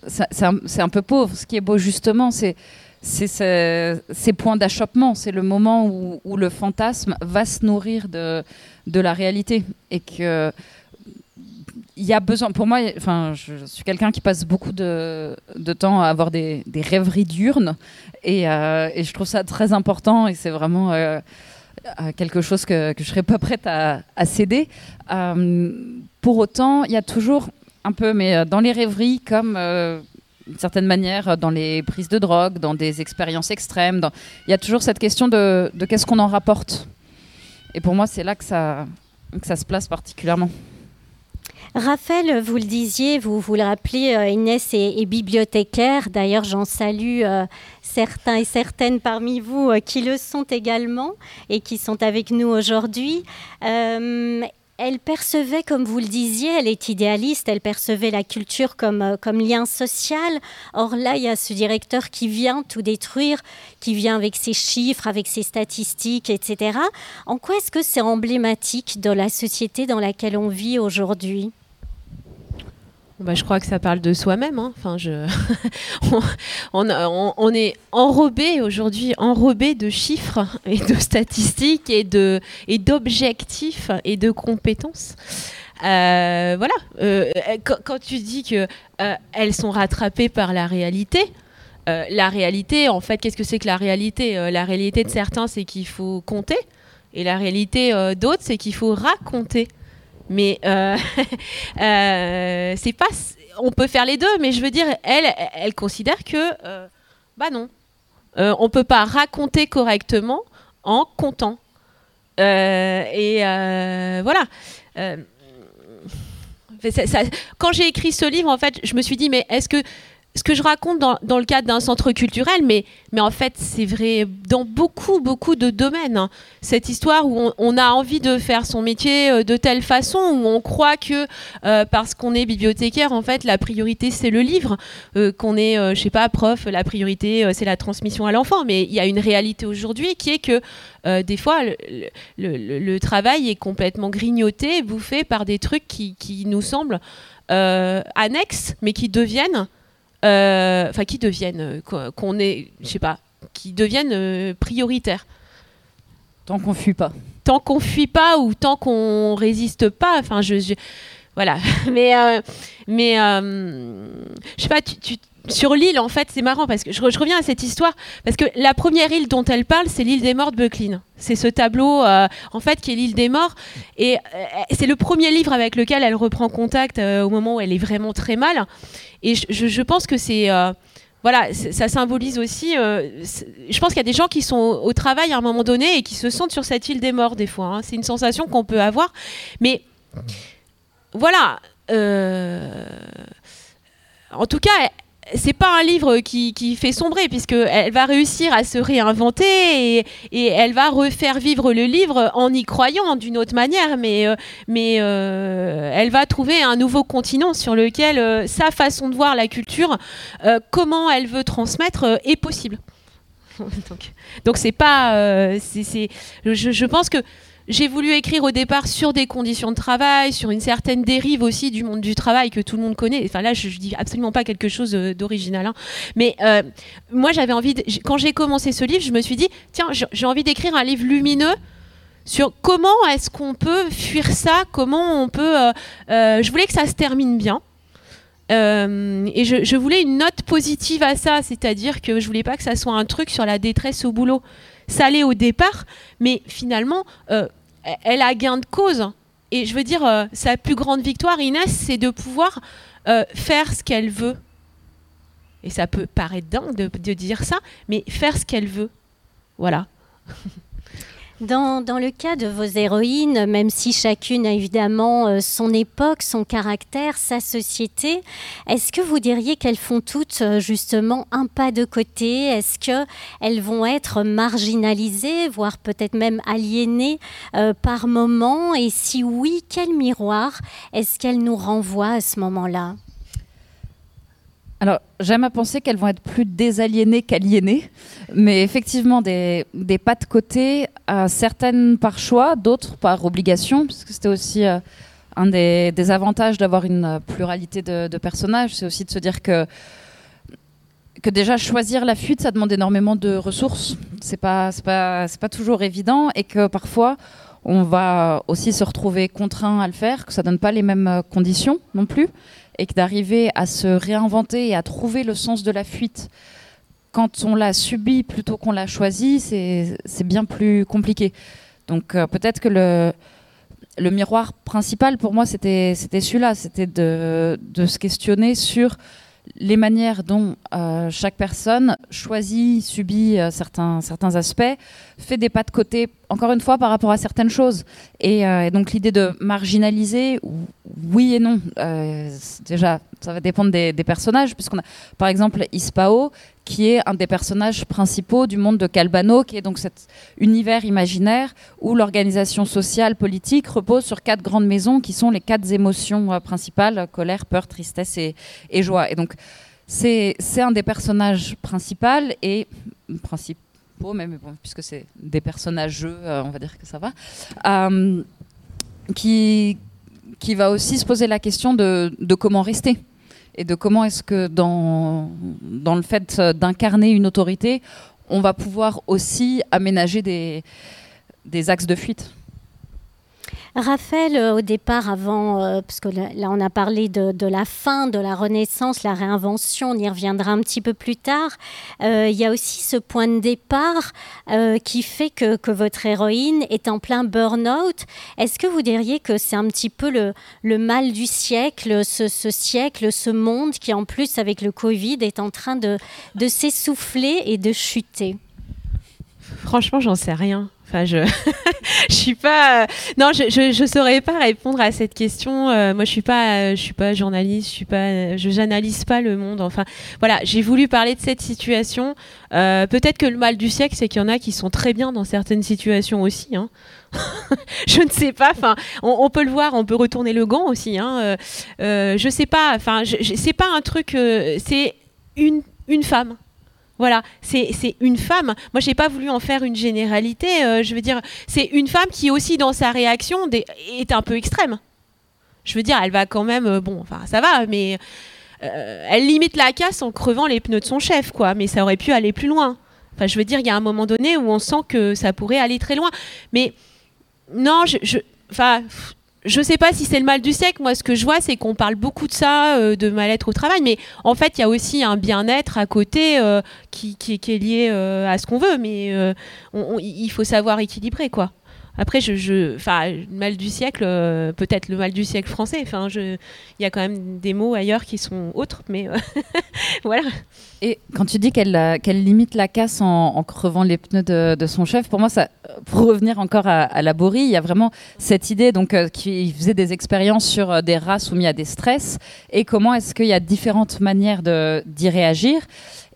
S3: c'est un, peu pauvre. Ce qui est beau justement, c'est ces points d'achoppement, c'est le moment où, le fantasme va se nourrir de, la réalité. Et que il y a besoin, pour moi, enfin, je suis quelqu'un qui passe beaucoup de, temps à avoir des, rêveries diurnes et, euh, et, je trouve ça très important. Et c'est vraiment euh, quelque chose que, je ne serais pas prête à, céder. Euh, pour autant, il y a toujours un peu, mais euh, dans les rêveries, comme euh, d'une certaine manière dans les prises de drogue, dans des expériences extrêmes, il y a toujours cette question de, qu'est-ce qu'on en rapporte. Et pour moi, c'est là que ça, que ça se place particulièrement.
S1: Raphaël, vous le disiez, vous, vous le rappelez, euh, Inès est, bibliothécaire. D'ailleurs, j'en salue euh, certains et certaines parmi vous euh, qui le sont également et qui sont avec nous aujourd'hui. elle percevait, comme vous le disiez, elle est idéaliste, elle percevait la culture comme, lien social. Or là, il y a ce directeur qui vient tout détruire, qui vient avec ses chiffres, avec ses statistiques, etc. En quoi est-ce que c'est emblématique de la société dans laquelle on vit aujourd'hui?
S2: Bah, je crois que ça parle de soi-même. Hein. Enfin, je... (laughs) on, est enrobé aujourd'hui, enrobé de chiffres et de statistiques et de et d'objectifs et de compétences. Euh, voilà. Euh, quand, tu dis que euh, elles sont rattrapées par la réalité, la réalité, en fait, qu'est-ce que c'est que la réalité? La réalité de certains, c'est qu'il faut compter, et la réalité d'autres, c'est qu'il faut raconter. Mais euh, (laughs) euh, c'est pas. On peut faire les deux, mais je veux dire, elle, elle considère que, euh, bah non, on peut pas raconter correctement en comptant. et voilà. quand j'ai écrit ce livre, en fait, je me suis dit, mais est-ce que ce que je raconte dans, le cadre d'un centre culturel, mais, en fait, c'est vrai dans beaucoup, beaucoup de domaines. Hein. Cette histoire où on, a envie de faire son métier euh, de telle façon, où on croit que euh, parce qu'on est bibliothécaire, en fait, la priorité, c'est le livre. Euh, qu'on est, je sais pas, prof, la priorité, c'est la transmission à l'enfant. Mais il y a une réalité aujourd'hui qui est que des fois, le, travail est complètement grignoté, bouffé par des trucs qui, nous semblent annexes, mais qui deviennent euh, enfin qui deviennent, euh, qu'on est, je sais pas, qui deviennent euh, prioritaires.
S3: Tant qu'on fuit pas.
S2: Tant qu'on fuit pas ou tant qu'on résiste pas. Enfin, je, voilà. (laughs) Mais, mais, je sais pas. tu sur l'île, en fait, c'est marrant parce que je, reviens à cette histoire parce que la première île dont elle parle, c'est l'île des morts de Bucklin. C'est ce tableau, euh, en fait, qui est l'île des morts. Et euh, c'est le premier livre avec lequel elle reprend contact euh, au moment où elle est vraiment très mal. Et je, pense que c'est. voilà, ça symbolise aussi. je pense qu'il y a des gens qui sont au, travail à un moment donné et qui se sentent sur cette île des morts, des fois. Hein. C'est une sensation qu'on peut avoir. Mais voilà. en tout cas, c'est pas un livre qui, fait sombrer puisqu'elle va réussir à se réinventer et, elle va refaire vivre le livre en y croyant d'une autre manière mais, euh, euh, elle va trouver un nouveau continent sur lequel euh, sa façon de voir la culture comment elle veut transmettre est possible. (laughs) Donc, donc c'est pas je pense que j'ai voulu écrire au départ sur des conditions de travail, sur une certaine dérive aussi du monde du travail que tout le monde connaît. Enfin là, je, ne dis absolument pas quelque chose euh, d'original, hein. mais euh, moi j'avais envie, quand j'ai commencé ce livre, je me suis dit tiens, j'ai envie d'écrire un livre lumineux sur comment est-ce qu'on peut fuir ça, comment on peut. Euh, je voulais que ça se termine bien. et je, je, voulais une note positive à ça, c'est-à-dire que je voulais pas que ça soit un truc sur la détresse au boulot allait au départ, mais finalement, euh, elle a gain de cause. Et je veux dire, euh, sa plus grande victoire, Inès, c'est de pouvoir euh, faire ce qu'elle veut. Et ça peut paraître dingue de dire ça, mais faire ce qu'elle veut. Voilà. (laughs)
S1: Dans, le cas de vos héroïnes, même si chacune a évidemment euh, son époque, son caractère, sa société, est-ce que vous diriez qu'elles font toutes euh, justement un pas de côté? Est-ce qu'elles vont être marginalisées, voire peut-être même aliénées euh, par moment? Et si oui, quel miroir est-ce qu'elles nous renvoient à ce moment-là?
S3: Alors, j'aime à penser qu'elles vont être plus désaliénées qu'aliénées, mais effectivement, des, pas de côté, certaines par choix, d'autres par obligation, puisque c'était aussi euh, un des, avantages d'avoir une pluralité de, personnages, c'est aussi de se dire que que déjà choisir la fuite, ça demande énormément de ressources. C'est pas, pas, pas toujours évident et que parfois on va aussi se retrouver contraint à le faire, que ça donne pas les mêmes conditions non plus et que d'arriver à se réinventer et à trouver le sens de la fuite quand on l'a subi plutôt qu'on l'a choisi, c'est bien plus compliqué. Donc euh, peut-être que le, miroir principal pour moi, c'était celui-là, c'était de, se questionner sur les manières dont euh, chaque personne choisit, subit euh, certains, aspects, fait des pas de côté, encore une fois, par rapport à certaines choses. Et, euh, donc l'idée de marginaliser, oui et non. déjà, ça va dépendre des, personnages, puisqu'on a par exemple Ispao, qui est un des personnages principaux du monde de Calbano, qui est donc cet univers imaginaire où l'organisation sociale politique repose sur quatre grandes maisons qui sont les quatre émotions euh, principales colère, peur, tristesse et, joie. Et donc c'est un des personnages principaux et principaux, même puisque c'est des personnages euh, on va dire que ça va, euh, qui qui va aussi se poser la question de, comment rester et de comment est-ce que dans, dans le fait d'incarner une autorité, on va pouvoir aussi aménager des axes de fuite.
S1: Raphaël, euh, au départ, avant, euh, parce que là, on a parlé de, la fin, de la Renaissance, la réinvention, on y reviendra un petit peu plus tard. Euh, il y a aussi ce point de départ qui fait que, votre héroïne est en plein burn-out. Est-ce que vous diriez que c'est un petit peu le, le mal du siècle, ce, siècle, ce monde qui, en plus, avec le Covid, est en train de, de s'essouffler et de chuter?
S2: Franchement, j'en sais rien. Enfin, je, (laughs) je suis pas. Euh, non, je, je, saurais pas répondre à cette question. Euh, moi, je suis pas, euh, je suis pas journaliste. Je suis pas, je j'analyse pas le monde. Enfin, voilà, j'ai voulu parler de cette situation. Peut-être que le mal du siècle, c'est qu'il y en a qui sont très bien dans certaines situations aussi. Hein. (laughs) je ne sais pas. Enfin, on, peut le voir. On peut retourner le gant aussi. Hein. je sais pas. Enfin, c'est pas un truc. c'est une une femme voilà, c'est une femme. Moi, j'ai pas voulu en faire une généralité. Euh, je veux dire, c'est une femme qui aussi dans sa réaction est un peu extrême. Je veux dire, elle va quand même, euh, bon, enfin, ça va, mais euh, elle limite la casse en crevant les pneus de son chef, quoi. Mais ça aurait pu aller plus loin. Enfin, je veux dire, il y a un moment donné où on sent que ça pourrait aller très loin. Mais non, je, je je sais pas si c'est le mal du siècle. Moi, ce que je vois, c'est qu'on parle beaucoup de ça, euh, de mal-être au travail, mais en fait, il y a aussi un bien-être à côté euh, qui, est lié euh, à ce qu'on veut. Mais il faut savoir équilibrer, quoi. Après, je, je, le mal du siècle, euh, peut-être le mal du siècle français. Il y a quand même des mots ailleurs qui sont autres, mais euh, (laughs) voilà.
S3: Et quand tu dis qu'elle qu'elle limite la casse en, crevant les pneus de, son chef, pour moi, pour revenir encore à, la Borie, il y a vraiment cette idée donc euh, faisait des expériences sur des rats soumis à des stress et comment est-ce qu'il y a différentes manières d'y réagir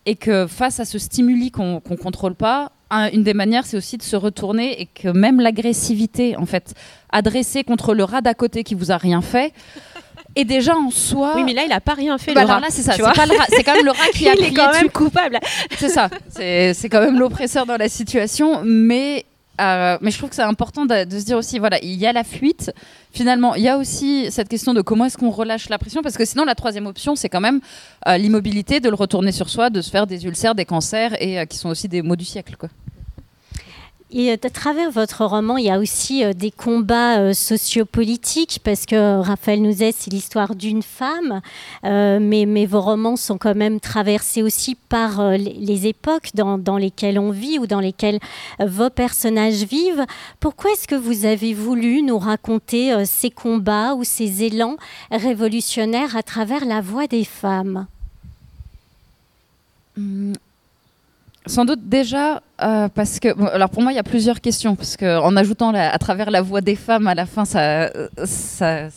S3: et que face à ce stimuli qu'on ne contrôle pas, une des manières, c'est aussi de se retourner et que même l'agressivité, en fait, adressée contre le rat d'à côté qui vous a rien fait, est déjà en soi.
S2: Oui, mais là, il a pas rien fait.
S3: Bah
S2: le rat,
S3: là, c'est ça. C'est quand même le rat qui (laughs) a
S2: Il est quand même coupable.
S3: C'est ça. C'est quand même l'oppresseur dans la situation, mais euh, mais je trouve que c'est important de, se dire aussi, voilà, il y a la fuite. Finalement, il y a aussi cette question de comment est-ce qu'on relâche la pression, parce que sinon, la troisième option, c'est quand même euh, l'immobilité, de le retourner sur soi, de se faire des ulcères, des cancers, et euh, qui sont aussi des maux du siècle.
S1: Et euh, à travers votre roman, il y a aussi euh, des combats euh, sociopolitiques, parce que Raphaël Nouzet, c'est l'histoire d'une femme, mais, vos romans sont quand même traversés aussi par les époques dans, dans, lesquelles on vit ou dans lesquelles vos personnages vivent. Pourquoi est-ce que vous avez voulu nous raconter ces combats ou ces élans révolutionnaires à travers la voix des femmes?
S3: Hum, sans doute déjà euh, parce que alors pour moi il y a plusieurs questions parce que en ajoutant à travers la voix des femmes à la fin ça ça,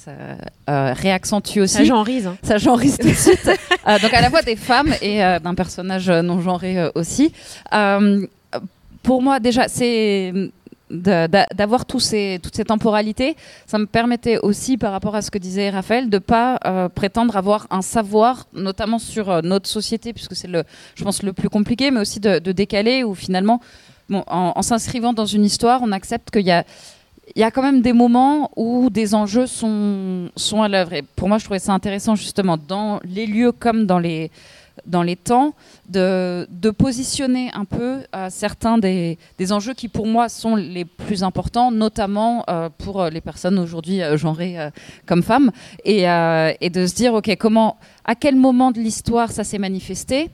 S3: euh, réaccentue aussi.
S2: ça genrise hein.
S3: ça genrise tout de suite. (laughs) Euh, donc à la voix des femmes et d'un personnage non genré aussi. Pour moi déjà c'est d'avoir toutes ces temporalités, ça me permettait aussi, par rapport à ce que disait Raphaël, de ne pas euh, prétendre avoir un savoir, notamment sur euh, notre société, puisque c'est, je pense, le plus compliqué, mais aussi de, décaler, où finalement, en, s'inscrivant dans une histoire, on accepte qu'il y a, il y a quand même des moments où des enjeux sont, sont à l'œuvre. Et pour moi, je trouvais ça intéressant, justement, dans les lieux comme dans les dans les temps, de, positionner un peu euh, certains des, enjeux qui pour moi sont les plus importants, notamment euh, pour les personnes aujourd'hui euh, genrées comme femmes, et, de se dire, OK, comment, à quel moment de l'histoire ça s'est manifesté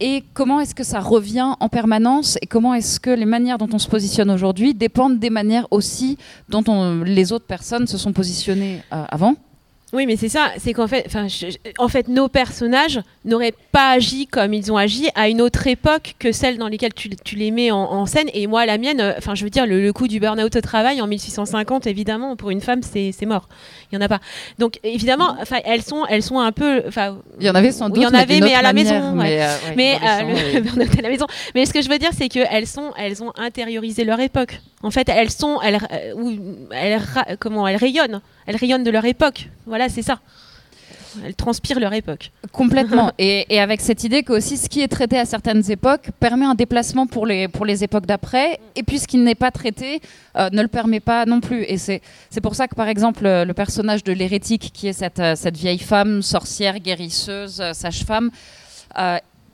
S3: et comment est-ce que ça revient en permanence et comment est-ce que les manières dont on se positionne aujourd'hui dépendent des manières aussi dont les autres personnes se sont positionnées avant
S2: oui, mais c'est ça, c'est qu'en fait, en fait, nos personnages n'auraient pas agi comme ils ont agi à une autre époque que celle dans laquelle tu, les mets en, scène. Et moi, la mienne, euh, enfin, je veux dire, le, coup du burn-out au travail en 1650, évidemment, pour une femme, c'est mort. Il y en a pas. Donc, évidemment, enfin, elles sont, elles sont un peu, enfin,
S3: il y en avait sans doute,
S2: il y en avait,
S3: mais,
S2: à la
S3: maison.
S2: Mais, mais euh, (laughs) le burn-out à la maison. Mais ce que je veux dire, c'est qu'elles sont, elles ont intériorisé leur époque. En fait, elles sont, elles, euh, elles, comment, elles rayonnent, elles rayonnent de leur époque. Voilà, c'est ça. Elles transpirent leur époque.
S3: Complètement. (laughs) et, avec cette idée que aussi ce qui est traité à certaines époques permet un déplacement pour les, pour les époques d'après, et puis ce qui n'est pas traité euh, ne le permet pas non plus. Et c'est pour ça que, par exemple, le, personnage de l'hérétique, qui est cette, euh, cette vieille femme, sorcière, guérisseuse, sage-femme,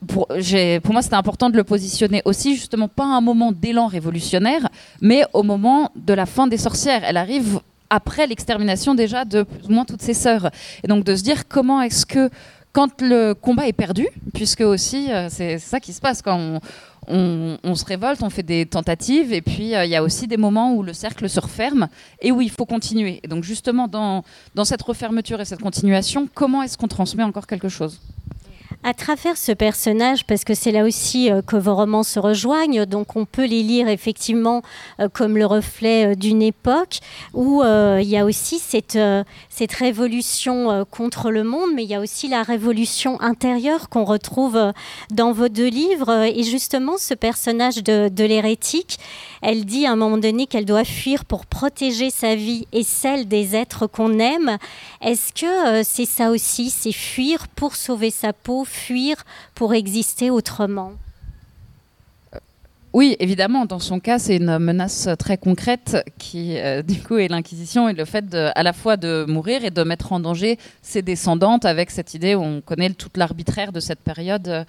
S3: pour, pour, moi, c'était important de le positionner aussi, justement, pas à un moment d'élan révolutionnaire, mais au moment de la fin des sorcières. Elle arrive après l'extermination déjà de plus ou moins toutes ses sœurs. Et donc de se dire comment est-ce que, quand le combat est perdu, puisque aussi euh, c'est ça qui se passe quand on, se révolte, on fait des tentatives, et puis euh, il y a aussi des moments où le cercle se referme et où il faut continuer. Et donc justement, dans, dans cette refermeture et cette continuation, comment est-ce qu'on transmet encore quelque chose?
S1: À travers ce personnage, parce que c'est là aussi euh, que vos romans se rejoignent, donc on peut les lire effectivement euh, comme le reflet euh, d'une époque où il y a aussi cette, révolution contre le monde, mais il y a aussi la révolution intérieure qu'on retrouve dans vos deux livres. Et justement, ce personnage de l'hérétique, elle dit à un moment donné qu'elle doit fuir pour protéger sa vie et celle des êtres qu'on aime. Est-ce que c'est ça aussi, c'est fuir pour sauver sa peau fuir pour exister autrement?
S3: Oui, évidemment, dans son cas, c'est une menace très concrète qui, euh, du coup, est l'Inquisition et le fait à la fois de mourir et de mettre en danger ses descendantes avec cette idée où on connaît toute l'arbitraire de cette période.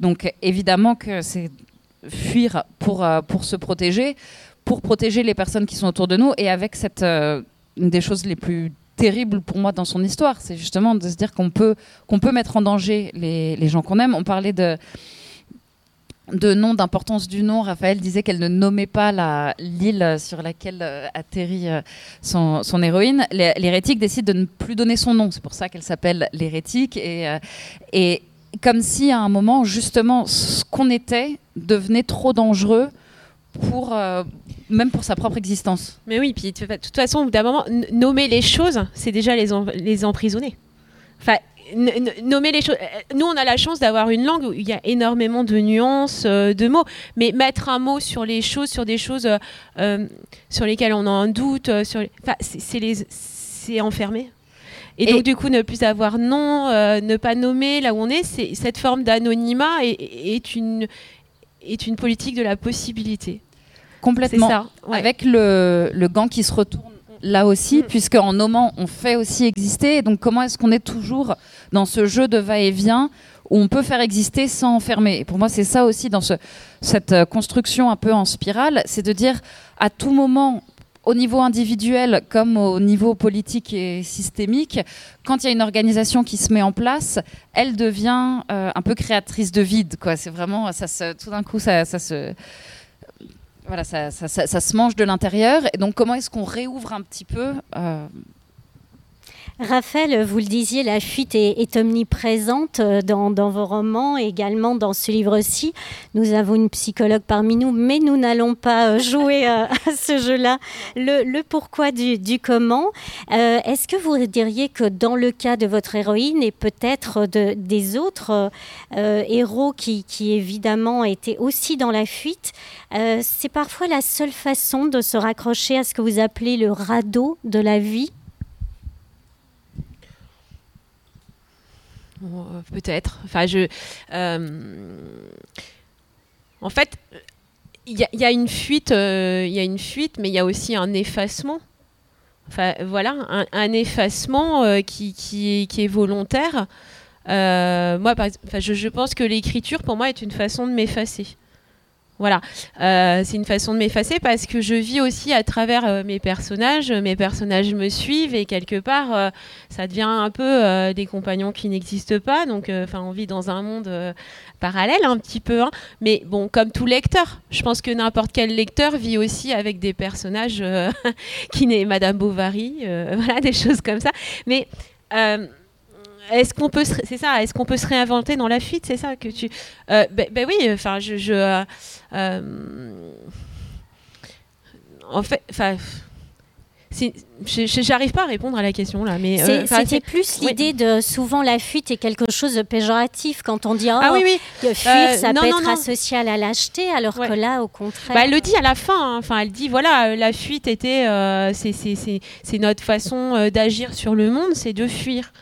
S3: Donc, évidemment que c'est fuir pour, euh, pour se protéger, pour protéger les personnes qui sont autour de nous et avec cette, euh, une des choses les plus terrible pour moi dans son histoire. C'est justement de se dire qu'on peut, qu'on peut mettre en danger les, les gens qu'on aime. On parlait de, de nom, d'importance du nom. Raphaël disait qu'elle ne nommait pas l'île sur laquelle atterrit son, héroïne. L'hérétique décide de ne plus donner son nom. C'est pour ça qu'elle s'appelle l'hérétique. Et comme si à un moment, justement, ce qu'on était devenait trop dangereux pour euh, même pour sa propre existence.
S2: Mais oui, puis de toute façon, d'un moment, nommer les choses, c'est déjà les, les emprisonner. Enfin, nommer les choses. Euh, nous, on a la chance d'avoir une langue où il y a énormément de nuances, euh, de mots. Mais mettre un mot sur les choses, sur des choses sur lesquelles on a un doute, c'est les, enfermé. Et, donc, du coup, ne plus avoir nom, ne pas nommer là où on est, c'est cette forme d'anonymat est, une, est une politique de la possibilité.
S3: Complètement. Ça, Avec le, le, gant qui se retourne là aussi, mm. puisque en nommant, on fait aussi exister. donc, comment est-ce qu'on est toujours dans ce jeu de va-et-vient où on peut faire exister sans enfermer Et pour moi, c'est ça aussi dans ce, cette euh, construction un peu en spirale, c'est de dire à tout moment, au niveau individuel comme au niveau politique et systémique, quand il y a une organisation qui se met en place, elle devient euh, un peu créatrice de vide. C'est vraiment, tout d'un coup, ça, se mange de l'intérieur. Et donc, comment est-ce qu'on réouvre un petit peu euh,
S1: Raphaël, vous le disiez, la fuite est, omniprésente euh, dans, vos romans, également dans ce livre-ci. Nous avons une psychologue parmi nous, mais nous n'allons pas euh, jouer euh, (laughs) à ce jeu-là. Le, pourquoi du, comment. Est-ce que vous diriez que dans le cas de votre héroïne et peut-être de, des autres héros qui, qui, évidemment étaient aussi dans la fuite, c'est parfois la seule façon de se raccrocher à ce que vous appelez le radeau de la vie?
S2: Euh, peut-être. Euh, en fait, il y, a une fuite, euh, il y a une fuite, mais il y a aussi un effacement. Voilà, un, effacement qui, est volontaire. moi, je, je, pense que l'écriture, pour moi, est une façon de m'effacer. Voilà, euh, c'est une façon de m'effacer parce que je vis aussi à travers euh, mes personnages. Mes personnages me suivent et quelque part, euh, ça devient un peu des compagnons qui n'existent pas. Donc, enfin, on vit dans un monde parallèle un petit peu. Hein. Mais bon, comme tout lecteur, je pense que n'importe quel lecteur vit aussi avec des personnages (laughs) qui n'est Madame Bovary, (laughs) voilà, des choses comme ça. Mais est-ce qu'on peut c'est ça est-ce qu'on peut se réinventer dans la fuite c'est ça que tu euh, ben, ben, oui enfin je, je euh, euh, en fait enfin J'arrive pas à répondre à la question là, mais
S1: c'était plus l'idée de souvent la fuite est quelque chose de péjoratif quand on dit oh,
S2: ah oui oui
S1: fuir ça peut être associé à la lâcheté alors que là au contraire.
S2: Bah, elle le dit à la fin, hein. enfin elle dit voilà la fuite était c'est notre façon d'agir sur le monde, c'est de fuir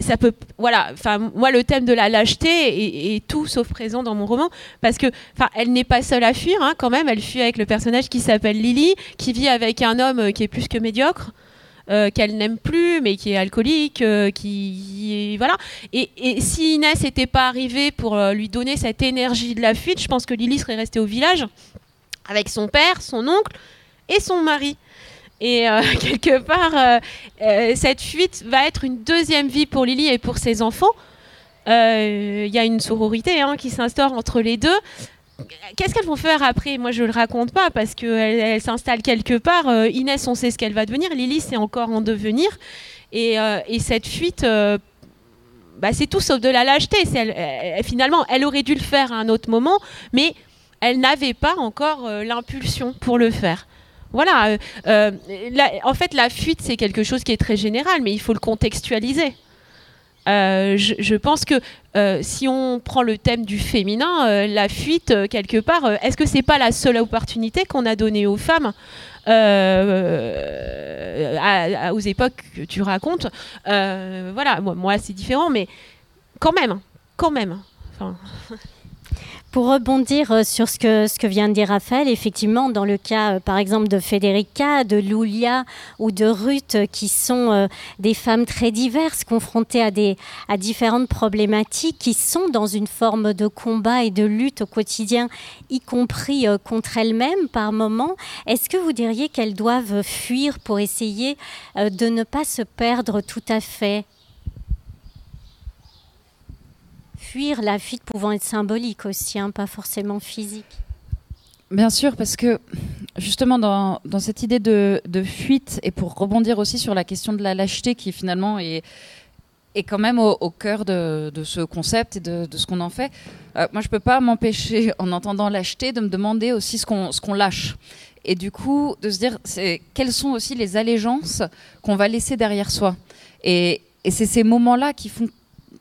S2: ça peut, voilà. Enfin, moi, le thème de la lâcheté est, tout sauf présent dans mon roman parce que, enfin, elle n'est pas seule à fuir, hein, quand même. Elle fuit avec le personnage qui s'appelle Lily, qui vit avec un homme euh, qui est plus que médiocre. Euh, qu'elle n'aime plus, mais qui est alcoolique, euh, qui, voilà. Et, si Inès n'était pas arrivée pour lui donner cette énergie de la fuite, je pense que Lily serait restée au village avec son père, son oncle et son mari. Et euh, (laughs) quelque part, euh, euh, cette fuite va être une deuxième vie pour Lily et pour ses enfants. Il y a une sororité hein, qui s'instaure entre les deux. Qu'est-ce qu'elles vont faire après? Moi, je ne le raconte pas parce qu'elle elle, s'installe quelque part. Inès, on sait ce qu'elle va devenir. Lily, c'est encore en devenir. Et, cette fuite, bah, c'est tout sauf de la lâcheté. finalement, elle aurait dû le faire à un autre moment, mais elle n'avait pas encore l'impulsion pour le faire. Voilà. Euh, euh, en fait, la fuite, c'est quelque chose qui est très général, mais il faut le contextualiser. Euh, je, pense que si on prend le thème du féminin, la fuite, quelque part, est-ce que c'est pas la seule opportunité qu'on a donnée aux femmes aux époques que tu racontes? Voilà, moi, c'est différent, mais quand même, quand même. (laughs)
S1: Pour rebondir euh, sur ce que, vient de dire Raphaël, effectivement, dans le cas, euh, par exemple, de Federica, de Lulia ou de Ruth, euh, qui sont des femmes très diverses, confrontées à différentes problématiques, qui sont dans une forme de combat et de lutte au quotidien, y compris contre elles-mêmes par moments, est-ce que vous diriez qu'elles doivent fuir pour essayer de ne pas se perdre tout à fait? Fuir, la fuite pouvant être symbolique aussi, hein, pas forcément physique.
S3: Bien sûr, parce que justement dans, cette idée de, fuite, et pour rebondir aussi sur la question de la lâcheté qui finalement est, est quand même au, cœur de, ce concept et de, ce qu'on en fait, euh, moi je ne peux pas m'empêcher (laughs) en entendant lâcheté de me demander aussi ce qu'on qu'on lâche. Et du coup, de se dire quelles sont aussi les allégeances qu'on va laisser derrière soi. Et, et c'est ces moments-là qui font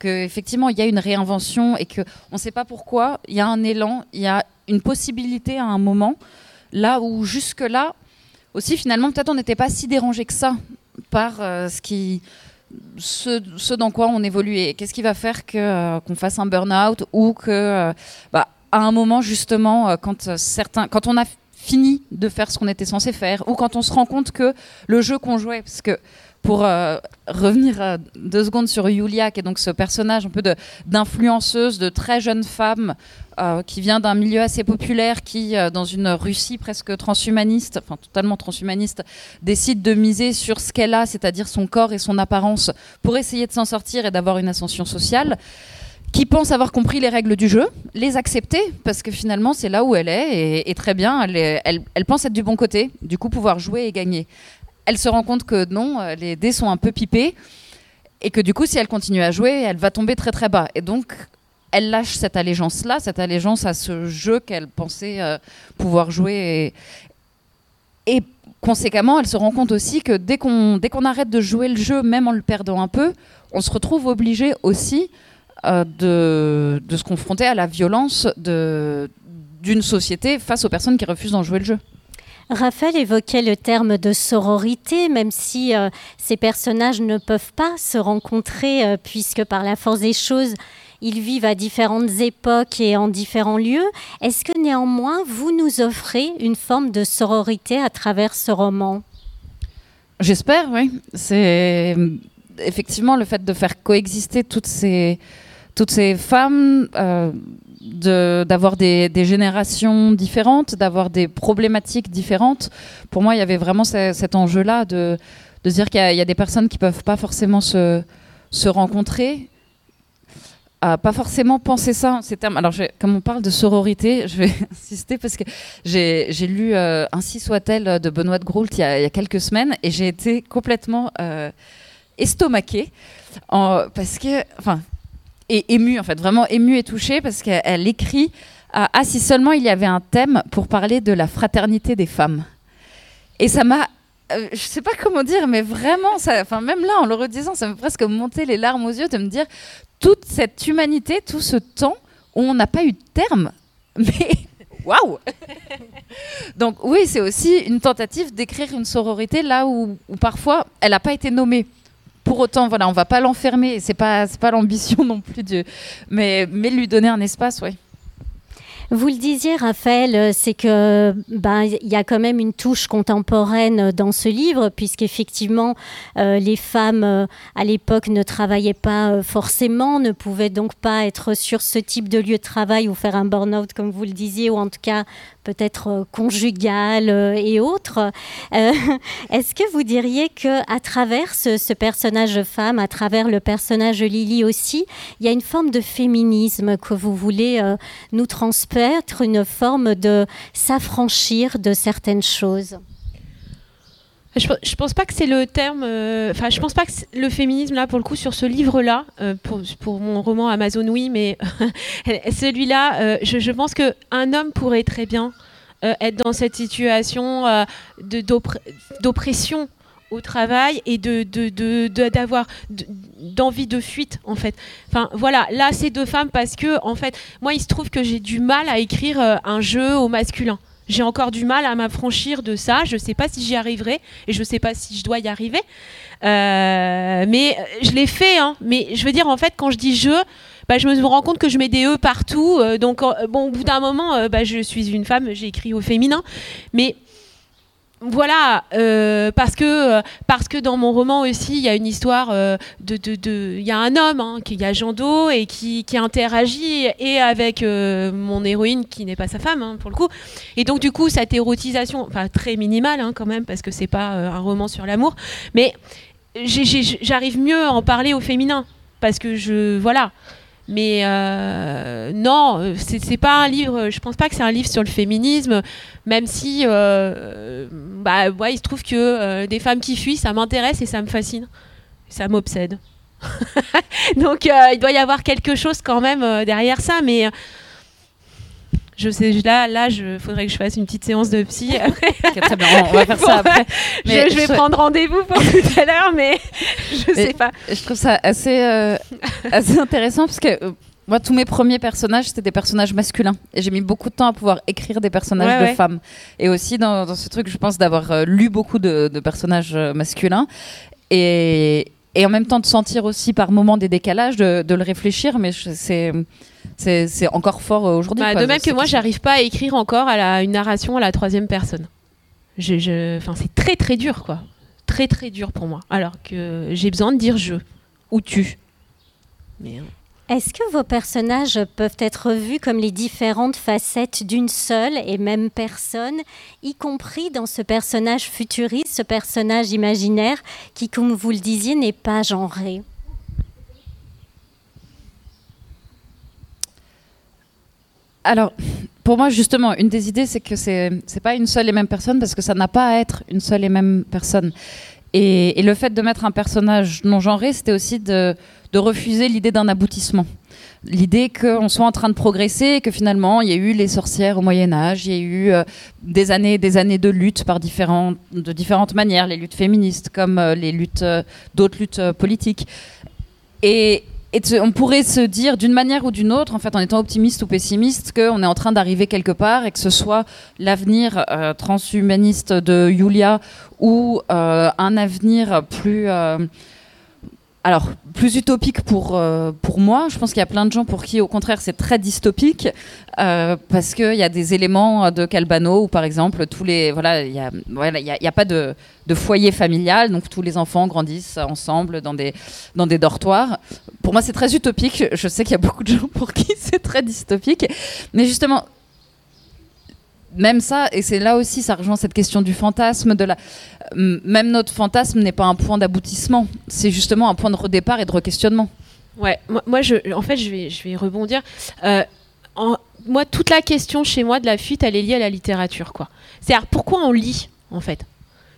S3: qu'effectivement, il y a une réinvention et qu'on ne sait pas pourquoi, il y a un élan, il y a une possibilité à un moment, là où jusque-là, aussi finalement, peut-être on n'était pas si dérangé que ça par euh, ce qui ce, dans quoi on évolue. Qu'est-ce qui va faire euh, qu'on fasse un burn-out ou que euh, bah, à un moment justement quand certains quand on a fini de faire ce qu'on était censé faire ou quand on se rend compte que le jeu qu'on jouait parce que pour euh, revenir euh, deux secondes sur Yulia, qui est donc ce personnage un peu d'influenceuse, de, très jeune femme euh, qui vient d'un milieu assez populaire, qui, dans une Russie presque transhumaniste, enfin totalement transhumaniste, décide de miser sur ce qu'elle a, c'est-à-dire son corps et son apparence, pour essayer de s'en sortir et d'avoir une ascension sociale qui pense avoir compris les règles du jeu, les accepter, parce que finalement c'est là où elle est, et, très bien, elle, pense être du bon côté, du coup pouvoir jouer et gagner elle se rend compte que non, euh, les dés sont un peu pipés et que du coup, si elle continue à jouer, elle va tomber très très bas. Et donc, elle lâche cette allégeance-là, cette allégeance à ce jeu qu'elle pensait euh, pouvoir jouer. Et, conséquemment, elle se rend compte aussi que dès qu'on qu'on arrête de jouer le jeu, même en le perdant un peu, on se retrouve obligé aussi de, de se confronter à la violence d'une société face aux personnes qui refusent d'en jouer le jeu.
S1: Raphaël évoquait le terme de sororité, même si euh, ces personnages ne peuvent pas se rencontrer, euh, puisque par la force des choses, ils vivent à différentes époques et en différents lieux. Est-ce que néanmoins, vous nous offrez une forme de sororité à travers ce roman?
S3: J'espère, oui. C'est effectivement le fait de faire coexister toutes ces, toutes ces femmes. Euh, d'avoir des, générations différentes, d'avoir des problématiques différentes. Pour moi, il y avait vraiment cet enjeu-là de, de dire qu'il y, a des personnes qui peuvent pas forcément se, se rencontrer. Pas forcément penser ça ces termes. Alors, comme on parle de sororité, (laughs) je vais insister parce que j'ai lu euh, Ainsi soit-elle de Benoît de Groult il y, a, quelques semaines et j'ai été complètement euh, estomaquée en, parce que, enfin, et émue, en fait, vraiment émue et touchée, parce qu'elle écrit Ah, si seulement il y avait un thème pour parler de la fraternité des femmes. Et ça m'a. Euh, je sais pas comment dire, mais vraiment, enfin, même là, en le redisant, ça me presque monter les larmes aux yeux de me dire toute cette humanité, tout ce temps où on n'a pas eu de terme. (laughs) Mais waouh Donc oui, c'est aussi une tentative d'écrire une sororité là où parfois elle n'a pas été nommée pour autant, voilà, on va pas l'enfermer. C'est pas, pas l'ambition (laughs) non plus mais, lui donner un espace, oui.
S1: Vous le disiez, Raphaël, euh, c'est que ben y a quand même une touche contemporaine dans ce livre, puisqu'effectivement euh, les femmes euh, à l'époque ne travaillaient pas forcément, ne pouvaient donc pas être sur ce type de lieu de travail ou faire un burn-out, comme vous le disiez, ou en tout cas peut-être euh, conjugale euh, et autres. Euh, (laughs) est-ce que vous diriez que à travers ce, personnage de femme, à travers le personnage Lily aussi, il y a une forme de féminisme que vous voulez nous transmettre, une forme de s'affranchir de certaines choses?
S2: Je, je pense pas que c'est le terme. Enfin, je pense pas que le féminisme là, pour le coup, sur ce livre-là, pour, pour, mon roman Amazon, oui, mais (laughs) celui-là, je, je, pense que un homme pourrait très bien être dans cette situation d'oppression au travail et d'avoir d'envie de fuite en fait. Enfin voilà, là c'est deux femmes parce que en fait, moi il se trouve que j'ai du mal à écrire un jeu au masculin. J'ai encore du mal à m'affranchir de ça. Je ne sais pas si j'y arriverai et je ne sais pas si je dois y arriver. Euh, mais je l'ai fait. Hein. Mais je veux dire, en fait, quand je dis je, bah, je me rends compte que je mets des E partout. Euh, donc, bon, au bout d'un moment, euh, bah, je suis une femme, j'ai écrit au féminin. Mais voilà, euh, parce que euh, parce que dans mon roman aussi, il y a une histoire euh, de, il y a un homme hein, qui y a Jean Do et qui, qui, interagit et avec mon héroïne qui n'est pas sa femme hein, pour le coup. Et donc du coup, cette érotisation, enfin très minimale hein, quand même parce que c'est pas un roman sur l'amour, mais j'arrive mieux à en parler au féminin parce que je voilà. Mais euh, non, c'est pas un livre. Je pense pas que c'est un livre sur le féminisme, même si, euh, bah, ouais, il se trouve que euh, des femmes qui fuient, ça m'intéresse et ça me fascine, ça m'obsède. (laughs) Donc, il doit y avoir quelque chose quand même derrière ça, mais je sais, là, là, je faudrait que je fasse une petite séance de psy. (laughs)
S3: très bien, on va faire ça après. (laughs)
S2: Mais je, vais prendre rendez-vous pour tout à l'heure, mais (laughs) je sais pas.
S3: Je trouve ça assez, euh, assez intéressant parce que. Euh, moi, tous mes premiers personnages, c'était des personnages masculins. Et j'ai mis beaucoup de temps à pouvoir écrire des personnages de femmes. Et aussi, dans, ce truc, je pense d'avoir euh, lu beaucoup de, de personnages masculins. Et, et en même temps de sentir aussi par moments des décalages, de, le réfléchir, mais c'est c'est encore fort euh, aujourd'hui.
S2: Bah, de même que moi, j'arrive pas à écrire encore à la, une narration à la troisième personne. Je, je c'est très très dur, quoi. Très très dur pour moi. Alors que j'ai besoin de dire je ou tu.
S1: Mais, hein. Est-ce que vos personnages peuvent être vus comme les différentes facettes d'une seule et même personne, y compris dans ce personnage futuriste, ce personnage imaginaire qui, comme vous le disiez, n'est pas genré?
S3: Alors, pour moi, justement, une des idées, c'est que c'est n'est pas une seule et même personne parce que ça n'a pas à être une seule et même personne. Et, le fait de mettre un personnage non genré, c'était aussi de, refuser l'idée d'un aboutissement. L'idée qu'on soit en train de progresser et que finalement, il y a eu les sorcières au Moyen-Âge, il y a eu euh, des années des années de lutte par différentes, de différentes manières, les luttes féministes comme euh, les luttes, euh, d'autres luttes politiques. Et, on pourrait se dire d'une manière ou d'une autre, en fait, en étant optimiste ou pessimiste, qu'on est en train d'arriver quelque part et que ce soit l'avenir transhumaniste de Yulia ou un avenir plus alors, plus utopique pour, euh, pour moi. Je pense qu'il y a plein de gens pour qui, au contraire, c'est très dystopique euh, parce qu'il y a des éléments de Calbano où, par exemple, tous les. Voilà, il n'y a, voilà, y a, y a, pas de, de, foyer familial, donc tous les enfants grandissent ensemble dans des, dans des dortoirs. Pour moi, c'est très utopique. Je sais qu'il y a beaucoup de gens pour qui (laughs) c'est très dystopique. Mais justement, même ça, et c'est là aussi, ça rejoint cette question du fantasme, de la, même notre fantasme n'est pas un point d'aboutissement, c'est justement un point de redépart et de re-questionnement.
S2: Ouais, moi, en fait, je vais, rebondir. Euh, moi, toute la question chez moi de la fuite, elle est liée à la littérature, quoi. C'est-à-dire, pourquoi on lit, en fait?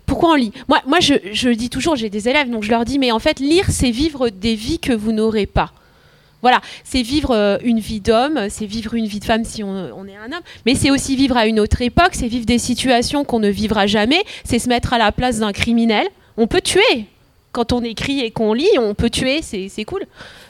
S2: Pourquoi on lit? Moi, moi je, je dis toujours, j'ai des élèves, donc je leur dis, mais en fait, lire, c'est vivre des vies que vous n'aurez pas. Voilà, c'est vivre euh, une vie d'homme, c'est vivre une vie de femme si on, est un homme, mais c'est aussi vivre à une autre époque, c'est vivre des situations qu'on ne vivra jamais, c'est se mettre à la place d'un criminel. On peut tuer. Quand on écrit et qu'on lit, on peut tuer, c'est cool.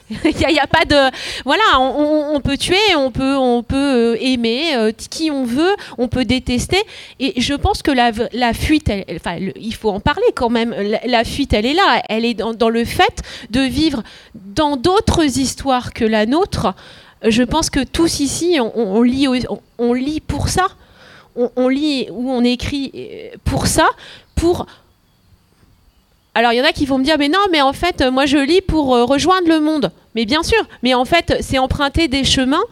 S2: (laughs) Il n'y a, pas de voilà, on, peut tuer, on peut on peut euh, aimer euh, qui on veut, on peut détester. Et je pense que la, la fuite, enfin, il faut en parler quand même. La, fuite, elle est là, elle est dans, le fait de vivre dans d'autres histoires que la nôtre. Je pense que tous ici, on, lit on, lit pour ça. On, lit ou on écrit euh, pour ça, pour alors il y en a qui vont me dire mais non mais en fait moi je lis pour euh, rejoindre le monde. Mais bien sûr, mais en fait c'est emprunter des chemins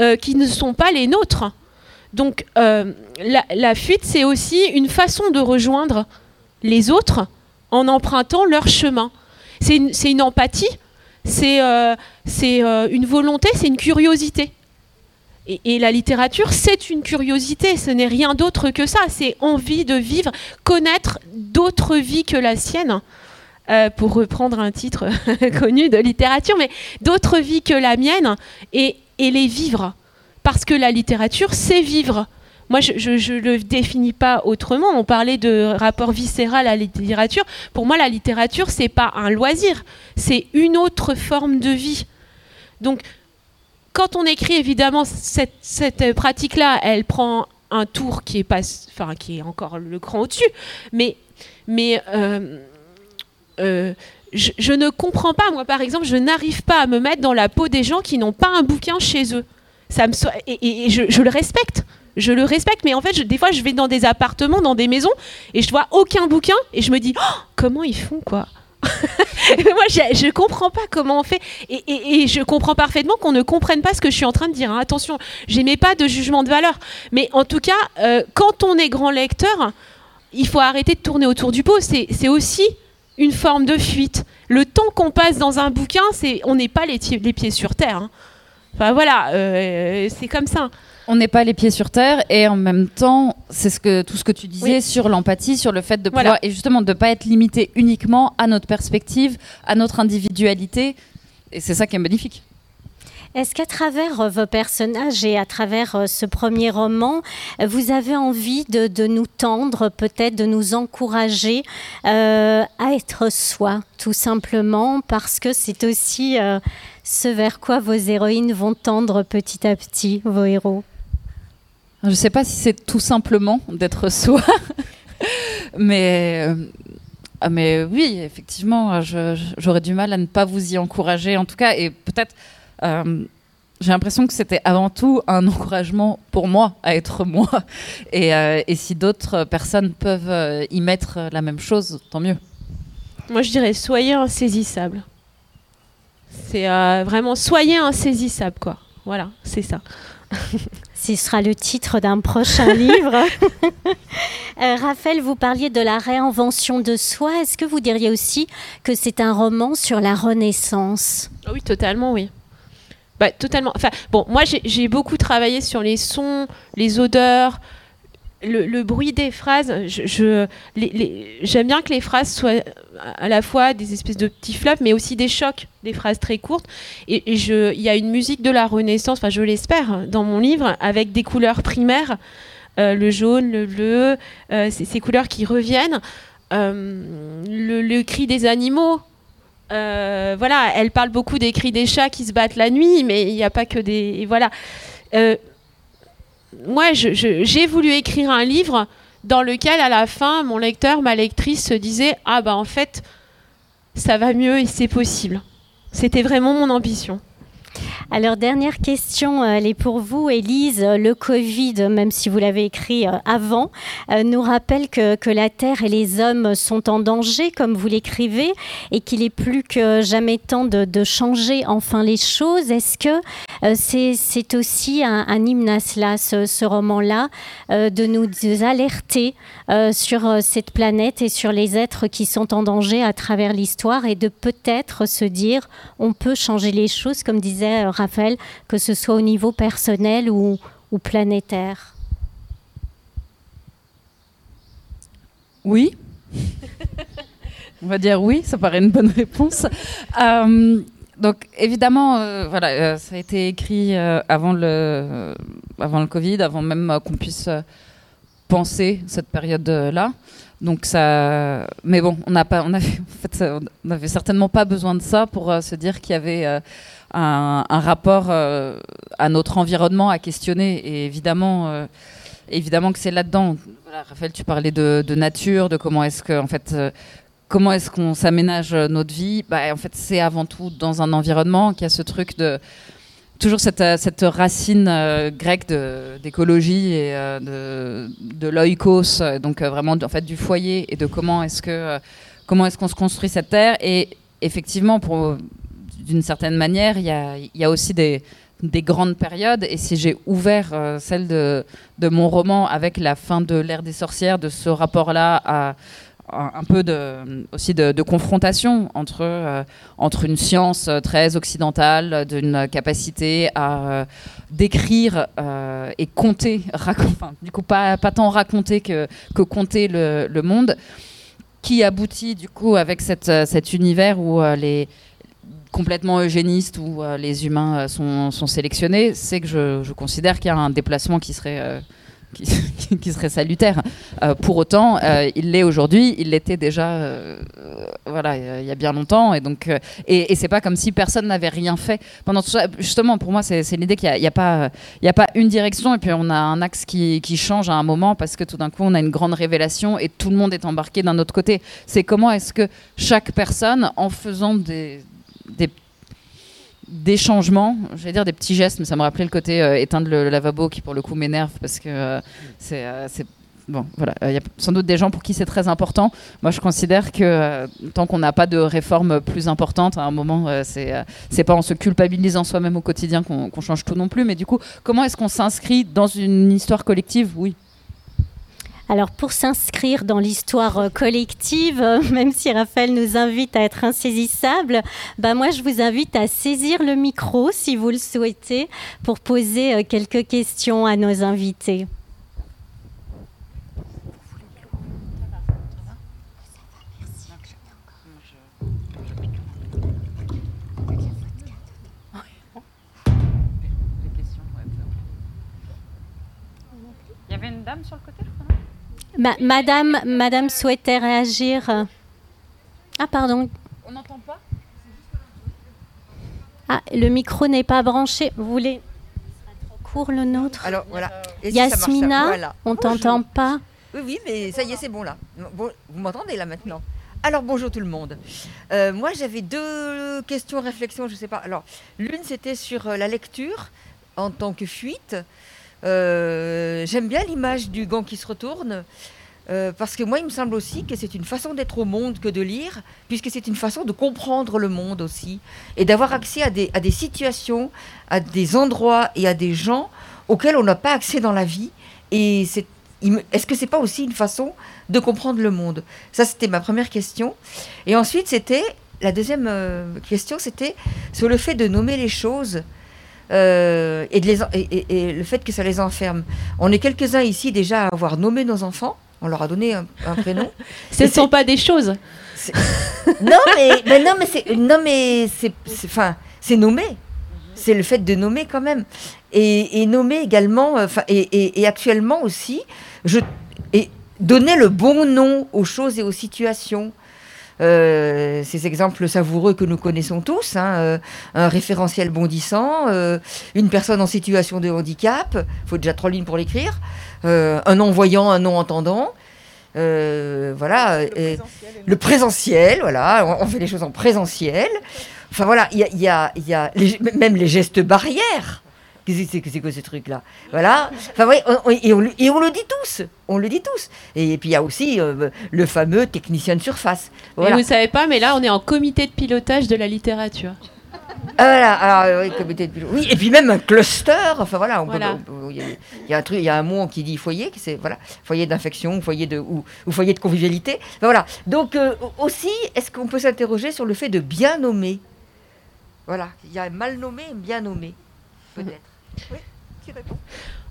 S2: euh, qui ne sont pas les nôtres. Donc euh, la, fuite c'est aussi une façon de rejoindre les autres en empruntant leur chemin. C'est une, empathie, c'est une volonté, c'est une curiosité. Et, la littérature, c'est une curiosité, ce n'est rien d'autre que ça, c'est envie de vivre, connaître d'autres vies que la sienne. Euh, pour reprendre un titre (laughs) connu de littérature, mais d'autres vies que la mienne et, les vivre. Parce que la littérature, c'est vivre. Moi, je ne le définis pas autrement. On parlait de rapport viscéral à la littérature. Pour moi, la littérature, c'est pas un loisir, c'est une autre forme de vie. Donc, quand on écrit, évidemment, cette, pratique-là, elle prend un tour qui est, pas, qui est encore le cran au-dessus. Mais, mais euh, euh, je, ne comprends pas, moi, par exemple, je n'arrive pas à me mettre dans la peau des gens qui n'ont pas un bouquin chez eux. Ça me et, je, le respecte. Je le respecte, mais en fait, des fois, je vais dans des appartements, dans des maisons, et je vois aucun bouquin, et je me dis, oh, comment ils font, quoi? (laughs) moi, je, ne comprends pas comment on fait. Et, je comprends parfaitement qu'on ne comprenne pas ce que je suis en train de dire. Hein. Attention, j'aimais pas de jugement de valeur. Mais en tout cas, euh, quand on est grand lecteur, il faut arrêter de tourner autour du pot. C'est aussi une forme de fuite. le temps qu'on passe dans un bouquin, c'est on n'est pas les, pieds sur terre. Hein. Enfin voilà, euh, c'est comme ça.
S3: On n'est pas les pieds sur terre et en même temps, c'est ce que tout ce que tu disais sur l'empathie, sur le fait de pouvoir et justement de pas être limité uniquement à notre perspective, à notre individualité. Et c'est ça qui est magnifique.
S1: Est-ce qu'à travers euh, vos personnages et à travers euh, ce premier roman, vous avez envie de, nous tendre, peut-être de nous encourager euh, à être soi, tout simplement, parce que c'est aussi ce vers quoi vos héroïnes vont tendre petit à petit, vos héros
S3: Je ne sais pas si c'est tout simplement d'être (laughs) soi, mais... mais oui, effectivement, j'aurais du mal à ne pas vous y encourager, en tout cas, et peut-être euh, j'ai l'impression que c'était avant tout un encouragement pour moi à être moi. (laughs) Et, euh, si d'autres personnes peuvent euh, y mettre la même chose, tant mieux.
S2: Moi, je dirais soyez insaisissable. C'est vraiment soyez insaisissable, quoi. Voilà, c'est ça. (laughs)
S1: Ce sera le titre d'un prochain livre. (laughs) Raphaël, vous parliez de la réinvention de soi. Est-ce que vous diriez aussi que c'est un roman sur la Renaissance?
S2: Ah Oui, totalement, oui. Bah, totalement. Enfin, bon, moi, j'ai beaucoup travaillé sur les sons, les odeurs, le, bruit des phrases. J'aime bien que les phrases soient à la fois des espèces de petits flops, mais aussi des chocs, des phrases très courtes. Et, il y a une musique de la Renaissance, enfin, je l'espère, dans mon livre, avec des couleurs primaires, euh, le jaune, le bleu, euh, ces couleurs qui reviennent. Euh, le, cri des animaux, voilà, elle parle beaucoup des cris des chats qui se battent la nuit, mais il n'y a pas que des. Voilà. Moi, j'ai voulu écrire un livre dans lequel, à la fin, mon lecteur, ma lectrice se disait Ah, bah en fait, ça va mieux et c'est possible. C'était vraiment mon ambition.
S1: Alors, dernière question, euh, elle est pour vous, Élise. Le Covid, même si vous l'avez écrit euh, avant, euh, nous rappelle que, la Terre et les hommes sont en danger, comme vous l'écrivez, et qu'il est plus que jamais temps de, changer enfin les choses. Est-ce que c'est aussi un, hymne à cela, ce, roman-là, de nous alerter sur cette planète et sur les êtres qui sont en danger à travers l'histoire et de peut-être se dire on peut changer les choses, comme disait Raphaël, que ce soit au niveau personnel ou, planétaire
S3: Oui. (laughs) On va dire oui, ça paraît une bonne réponse. Euh, donc évidemment, euh, voilà, euh, ça a été écrit avant le, avant le Covid, avant même qu'on puisse penser cette période-là. Donc ça, mais bon, on n'a pas, on avait, en fait, on avait certainement pas besoin de ça pour se dire qu'il y avait un, rapport euh, à notre environnement à questionner. Et évidemment, euh, évidemment que c'est là-dedans. Raphaël, tu parlais de, nature, de comment est-ce que, en fait, euh, comment est-ce qu'on s'aménage notre vie bah, En fait, c'est avant tout dans un environnement qui a ce truc de toujours cette, cette racine grecque d'écologie et de, de l'oikos, donc vraiment en fait du foyer et de comment est-ce que comment est-ce qu'on se construit cette terre et effectivement pour d'une certaine manière, il y a, aussi des, grandes périodes. Et si j'ai ouvert euh, celle de, mon roman avec la fin de l'ère des sorcières, de ce rapport-là à, un peu de, aussi de, confrontation entre, euh, entre une science très occidentale, d'une capacité à euh, décrire et compter, (laughs) enfin, du coup pas, tant raconter que, que compter le, monde, qui aboutit du coup avec cet univers où les, complètement eugéniste où euh, les humains euh, sont, sélectionnés, c'est que je, considère qu'il y a un déplacement qui serait, euh, qui, (laughs) serait salutaire. pour autant, il l'est aujourd'hui, il l'était déjà voilà, il y a bien longtemps. Et, donc, et, c'est pas comme si personne n'avait rien fait. Justement, pour moi, c'est l'idée qu'il n'y a, a, pas, a pas une direction et puis on a un axe qui, qui change à un moment parce que tout d'un coup, on a une grande révélation et tout le monde est embarqué d'un autre côté. C'est comment est-ce que chaque personne, en faisant des des, des changements, je vais dire des petits gestes, mais ça me rappelait le côté euh, éteindre le, lavabo qui pour le coup m'énerve parce que euh, euh, c'est bon, voilà, il y a sans doute des gens pour qui c'est très important. Moi, je considère que tant qu'on n'a pas de réforme plus importante, à un moment, c'est c'est pas en se culpabilisant soi-même au quotidien qu'on change tout non plus. Mais du coup, comment est-ce qu'on s'inscrit dans une histoire collective? Oui.
S1: Alors pour s'inscrire dans l'histoire euh, collective, euh, (laughs) même si Raphaël nous invite à être insaisissable, bah moi je vous invite à saisir le micro si vous le souhaitez pour poser euh, quelques questions à nos invités.
S3: Il y avait une dame sur le côté,
S1: Ma- madame, madame souhaitait réagir. Ah pardon.
S3: On n'entend pas
S1: Ah, le micro n'est pas branché. Vous voulez trop court le nôtre
S4: Alors voilà. Et si
S1: Yasmina,
S4: voilà.
S1: on t'entend pas.
S4: Oui, oui, mais ça y est, c'est bon là. Bon, vous m'entendez là maintenant? Alors bonjour tout le monde. Euh, moi j'avais deux questions, réflexions, je sais pas. Alors l'une c'était sur euh, la lecture en tant que fuite. Euh, J'aime bien l'image du gant qui se retourne. euh, parce que moi, il me semble aussi que c'est une façon d'être au monde que de lire, puisque c'est une façon de comprendre le monde aussi, et d'avoir accès à des, situations, à des endroits et à des gens auxquels on n'a pas accès dans la vie. Et Est-ce que c'est pas aussi une façon de comprendre le monde? Ça, c'était ma première question. Et ensuite, c'était la deuxième euh, question, c'était sur le fait de nommer les choses euh, et, de les en- et, et- et le fait que ça les enferme. On est quelques-uns ici déjà à avoir nommé nos enfants. On leur a donné un, un prénom. (laughs)
S2: Ce ne sont pas des choses. (laughs)
S4: non, mais, mais non, mais c'est non, mais c'est enfin c'est nommé. C'est le fait de nommer quand même et, nommer également. euh, et actuellement aussi, je et donner le bon nom aux choses et aux situations. Euh, ces exemples savoureux que nous connaissons tous, hein, euh, un référentiel bondissant, euh, une personne en situation de handicap, il faut déjà trois lignes pour l'écrire, un non-voyant, un non-entendant, euh, voilà, et- le présentiel, voilà, on, on fait les choses en présentiel. Enfin voilà, il y a, y a- il y a les- même les gestes barrières. Qu'est-ce que c'est que ce truc-là? Voilà. Enfin, ouais, on- on- et, on, le- et on le dit tous. On le dit tous. Et, puis il y a aussi euh, le fameux technicien de surface. Voilà.
S2: Vous savez pas, mais là, on est en comité de pilotage de la littérature.
S4: Ah, voilà. Alors, oui, comité de pilote. Oui, et puis même un cluster. Enfin voilà, il y, a- il y a un truc, il y a un mot qui dit foyer, c'est voilà, foyer d'infection, foyer de ou, ou foyer de convivialité. Enfin, voilà. Donc euh, aussi, est-ce qu'on peut s'interroger sur le fait de bien nommer? Voilà, il y a mal nommé et bien nommé, peut-être.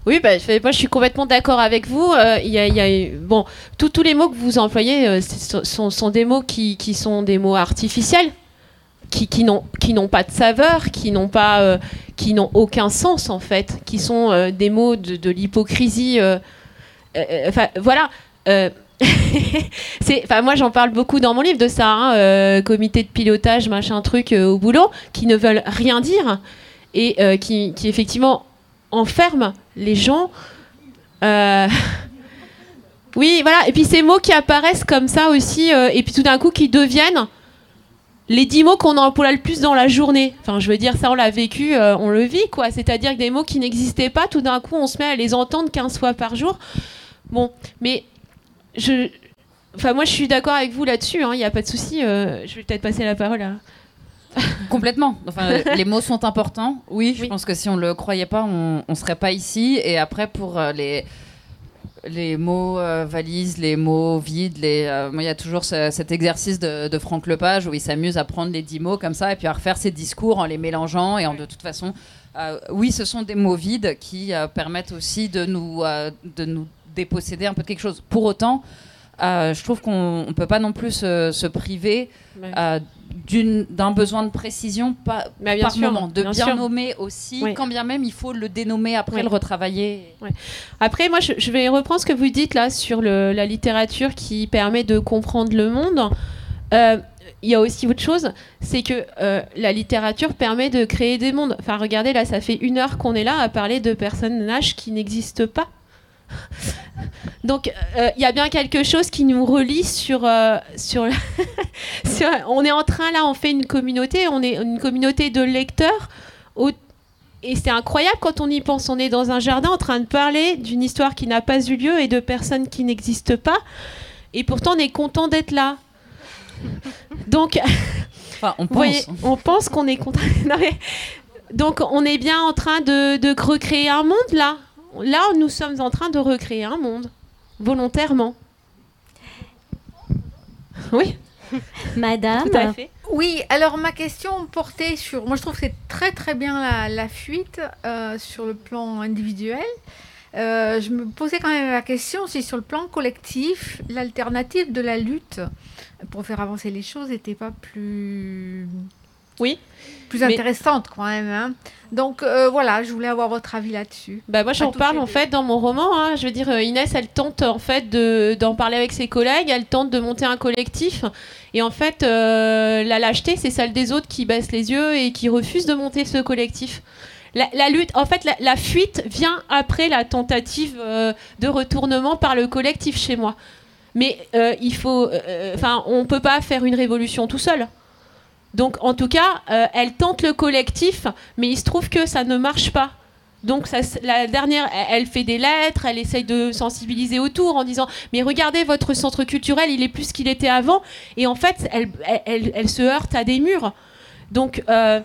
S4: Oui,
S2: bah, je, moi, je suis complètement d'accord avec vous. Euh, y a, bon, tous- les mots que vous employez euh, sont, des mots qui, qui sont des mots artificiels, qui, qui n'ont pas de saveur, qui n'ont pas, euh, qui n'ont aucun sens en fait, qui sont euh, des mots de, de l'hypocrisie. Enfin, voilà. (laughs) enfin, moi, j'en parle beaucoup dans mon livre de ça, hein, comité de pilotage, machin truc au boulot, qui ne veulent rien dire et euh, qui, qui effectivement enferment les gens. Euh, (laughs) Oui, voilà. Et puis ces mots qui apparaissent comme ça aussi, euh, et puis tout d'un coup qui deviennent les dix mots qu'on emploie le plus dans la journée. Enfin, je veux dire, ça, on l'a vécu, on le vit, quoi. C'est-à-dire que des mots qui n'existaient pas, tout d'un coup, on se met à les entendre 15 fois par jour. Bon, mais je. Enfin, moi, je suis d'accord avec vous là-dessus, il n'y a pas de souci. je vais peut-être passer la parole à. (laughs)
S3: Complètement. Enfin, les mots sont importants. Oui, je
S2: Oui.
S3: pense que si on le croyait pas, on, on serait pas ici. Et après, pour euh, les les mots euh, valises, les mots vides, les, euh, il y a toujours ce- cet exercice de, de Franck Lepage où il s'amuse à prendre les dix mots comme ça et puis à refaire ses discours en les mélangeant et en de toute façon, euh, oui, ce sont des mots vides qui permettent aussi de nous de nous déposséder un peu de quelque chose. Pour autant, euh, je trouve qu'on ne peut pas non plus se, se priver
S2: Ouais.
S3: euh, d'un besoin de précision pas,
S2: bien
S3: par
S2: sûr,
S3: moment, de
S2: bien
S3: nommer aussi,
S2: Oui.
S3: quand bien même il faut le dénommer après,
S2: Oui.
S3: le retravailler.
S2: Après, moi, je, je vais reprendre ce que vous dites là sur le- la littérature qui permet de comprendre le monde. Euh, Il y a aussi autre chose, c'est que la littérature permet de créer des mondes. Enfin, regardez, là, ça fait une heure qu'on est là à parler de personnages qui n'existent pas. Donc, euh, il y a bien quelque chose qui nous relie sur, euh, sur, (laughs) sur- On est en train, là, on fait une communauté, on est une communauté de lecteurs. au- et c'est incroyable quand on y pense. On est dans un jardin en train de parler d'une histoire qui n'a pas eu lieu et de personnes qui n'existent pas. Et pourtant, on est content d'être là. Donc, (laughs)
S3: Enfin, on pense.
S2: voyez, on pense qu'on est content. (laughs) Non, mais- Donc, on est bien en train de, de recréer un monde là. Là, nous sommes en train de recréer un monde. volontairement. Oui,
S1: Madame,
S2: tout à fait.
S5: Oui, alors ma question portait sur. Moi, je trouve que c'est très très bien la, la fuite euh, sur le plan individuel. Euh, je me posais quand même la question si sur le plan collectif, l'alternative de la lutte pour faire avancer les choses n'était pas plus.
S2: Oui.
S5: Plus
S2: Mais-
S5: intéressante quand même. hein. Donc euh, voilà, je voulais avoir votre avis là-dessus.
S2: Bah moi j'en parle en fait dans mon roman. hein. Je veux dire euh, Inès elle tente en fait de d'en parler avec ses collègues. Elle tente de monter un collectif. Et en fait euh, la lâcheté c'est celle des autres qui baissent les yeux et qui refusent de monter ce collectif. La, la lutte, en fait, la, la fuite vient après la tentative euh, de retournement par le collectif chez moi. Mais euh, il faut, euh, enfin, on peut pas faire une révolution tout seul. Donc, en tout cas, euh, elle tente le collectif, mais il se trouve que ça ne marche pas. Donc la dernière, elle- elle fait des lettres, elle essaye de sensibiliser autour en disant mais regardez votre centre culturel, il est plus qu'il était avant. Et en fait, elle se heurte à des murs. Donc euh,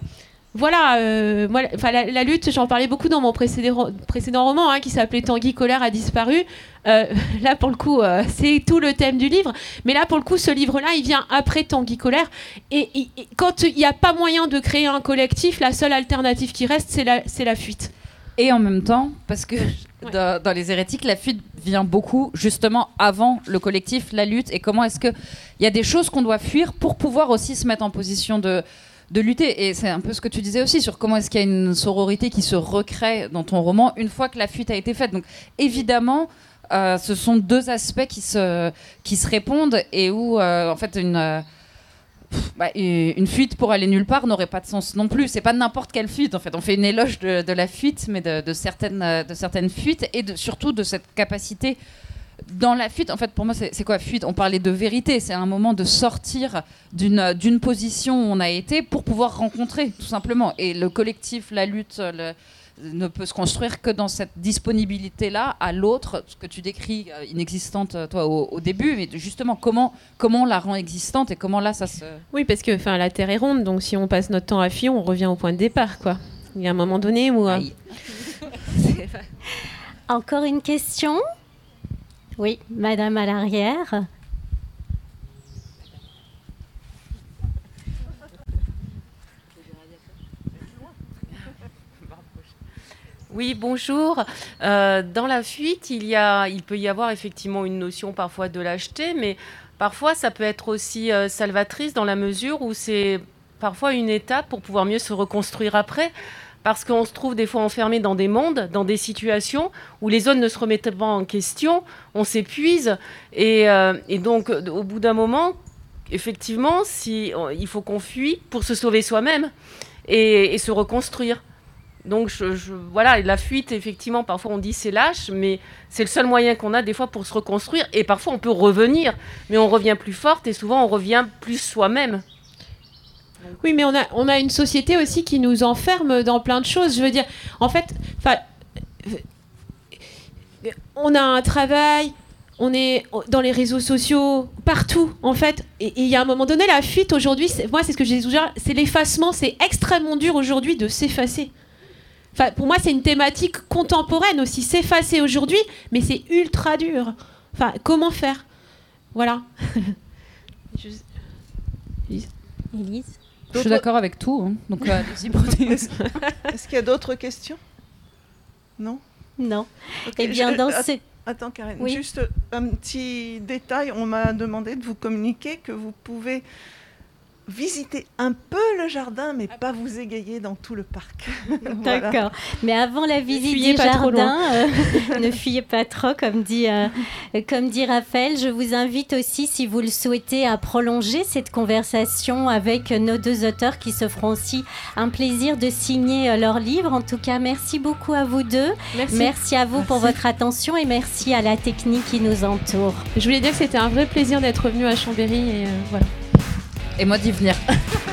S2: voilà, euh, moi, la, la lutte, j'en parlais beaucoup dans mon précédent, précédent roman hein, qui s'appelait Tanguy Colère a disparu. Euh, (laughs) là, pour le coup, euh, c'est tout le thème du livre. Mais là, pour le coup, ce livre-là, il vient après Tanguy Colère. Et, et- et quand il n'y a pas moyen de créer un collectif, la seule alternative qui reste, c'est la, c'est la fuite.
S3: Et en même temps, parce que (laughs) dans, dans les hérétiques, la fuite vient beaucoup justement avant le collectif, la lutte. Et comment est-ce qu'il y a des choses qu'on doit fuir pour pouvoir aussi se mettre en position de, de lutter Et c'est un peu ce que tu disais aussi sur comment est-ce qu'il y a une sororité qui se recrée dans ton roman une fois que la fuite a été faite. Donc évidemment. euh, ce sont deux aspects qui se, qui se répondent et où, euh, en fait, une, euh, bah, une fuite pour aller nulle part n'aurait pas de sens non plus. C'est pas n'importe quelle fuite, en fait. On fait une éloge de, la fuite, mais de, certaines, de certaines fuites et surtout de cette capacité dans la fuite. En fait, pour moi, c'est quoi fuite? On parlait de vérité. C'est un moment de sortir d'une d'une position où on a été pour pouvoir rencontrer, tout simplement. Et le collectif, la lutte, le- ne peut se construire que dans cette disponibilité-là à l'autre, ce que tu décris euh, inexistante, euh, toi, au, au début, mais justement, comment, comment on la rend existante et comment là, ça se...
S2: Oui, parce que enfin, la Terre est ronde, donc si on passe notre temps à fuir, on revient au point de départ. Quoi. Il y a un moment donné où... euh, (laughs)
S1: encore une question? Oui, Madame à l'arrière.
S6: Oui, bonjour. Euh, dans la fuite, il, peut y avoir effectivement une notion parfois de lâcheté, mais parfois ça peut être aussi euh, salvatrice dans la mesure où c'est parfois une étape pour pouvoir mieux se reconstruire après. Parce qu'on se trouve des fois enfermé dans des mondes, dans des situations où les zones ne se remettent pas en question, on s'épuise. Et, euh, donc, euh, au bout d'un moment, effectivement, il faut qu'on fuit pour se sauver soi-même et- se reconstruire. Donc voilà, la fuite, effectivement, parfois on dit c'est lâche, mais c'est le seul moyen qu'on a des fois pour se reconstruire. Et parfois on peut revenir, mais on revient plus forte et souvent on revient plus soi-même.
S2: Oui, mais on a, on a une société aussi qui nous enferme dans plein de choses. Je veux dire, en fait, on a un travail, on est dans les réseaux sociaux, partout, en fait. Et il y a un moment donné, la fuite aujourd'hui, moi, c'est ce que j'ai déjà, c'est l'effacement. C'est extrêmement dur aujourd'hui de s'effacer. Enfin, pour moi, c'est une thématique contemporaine aussi. S'effacer aujourd'hui, mais c'est ultra dur. Enfin, comment faire? Voilà. (laughs) Je
S3: suis d'accord avec tout. hein. Donc, euh, allez-y, prenez- (laughs)
S7: Est-ce qu'il y a d'autres questions? Non?
S1: Non. Eh bien,
S7: je-
S1: dans
S7: att-
S1: ce...
S7: Attends, Karen,
S1: Oui.
S7: juste un petit détail. On m'a demandé de vous communiquer que vous pouvez visiter un peu le jardin, mais pas vous égayer dans tout le parc. (laughs) Voilà.
S1: D'accord. Mais avant la visite
S2: trop
S1: jardins, euh, (laughs) ne fuyez pas trop, comme dit, euh, comme dit Raphaël. Je vous invite aussi, si vous le souhaitez, à prolonger cette conversation avec nos deux auteurs qui se feront aussi un plaisir de signer euh, leur livre. En tout cas, merci beaucoup à vous deux.
S2: Merci.
S1: Merci à vous pour votre attention et merci à la technique qui nous entoure.
S2: Je voulais dire que c'était un vrai plaisir d'être venu à Chambéry et euh, voilà
S3: et moi d'y venir. (laughs)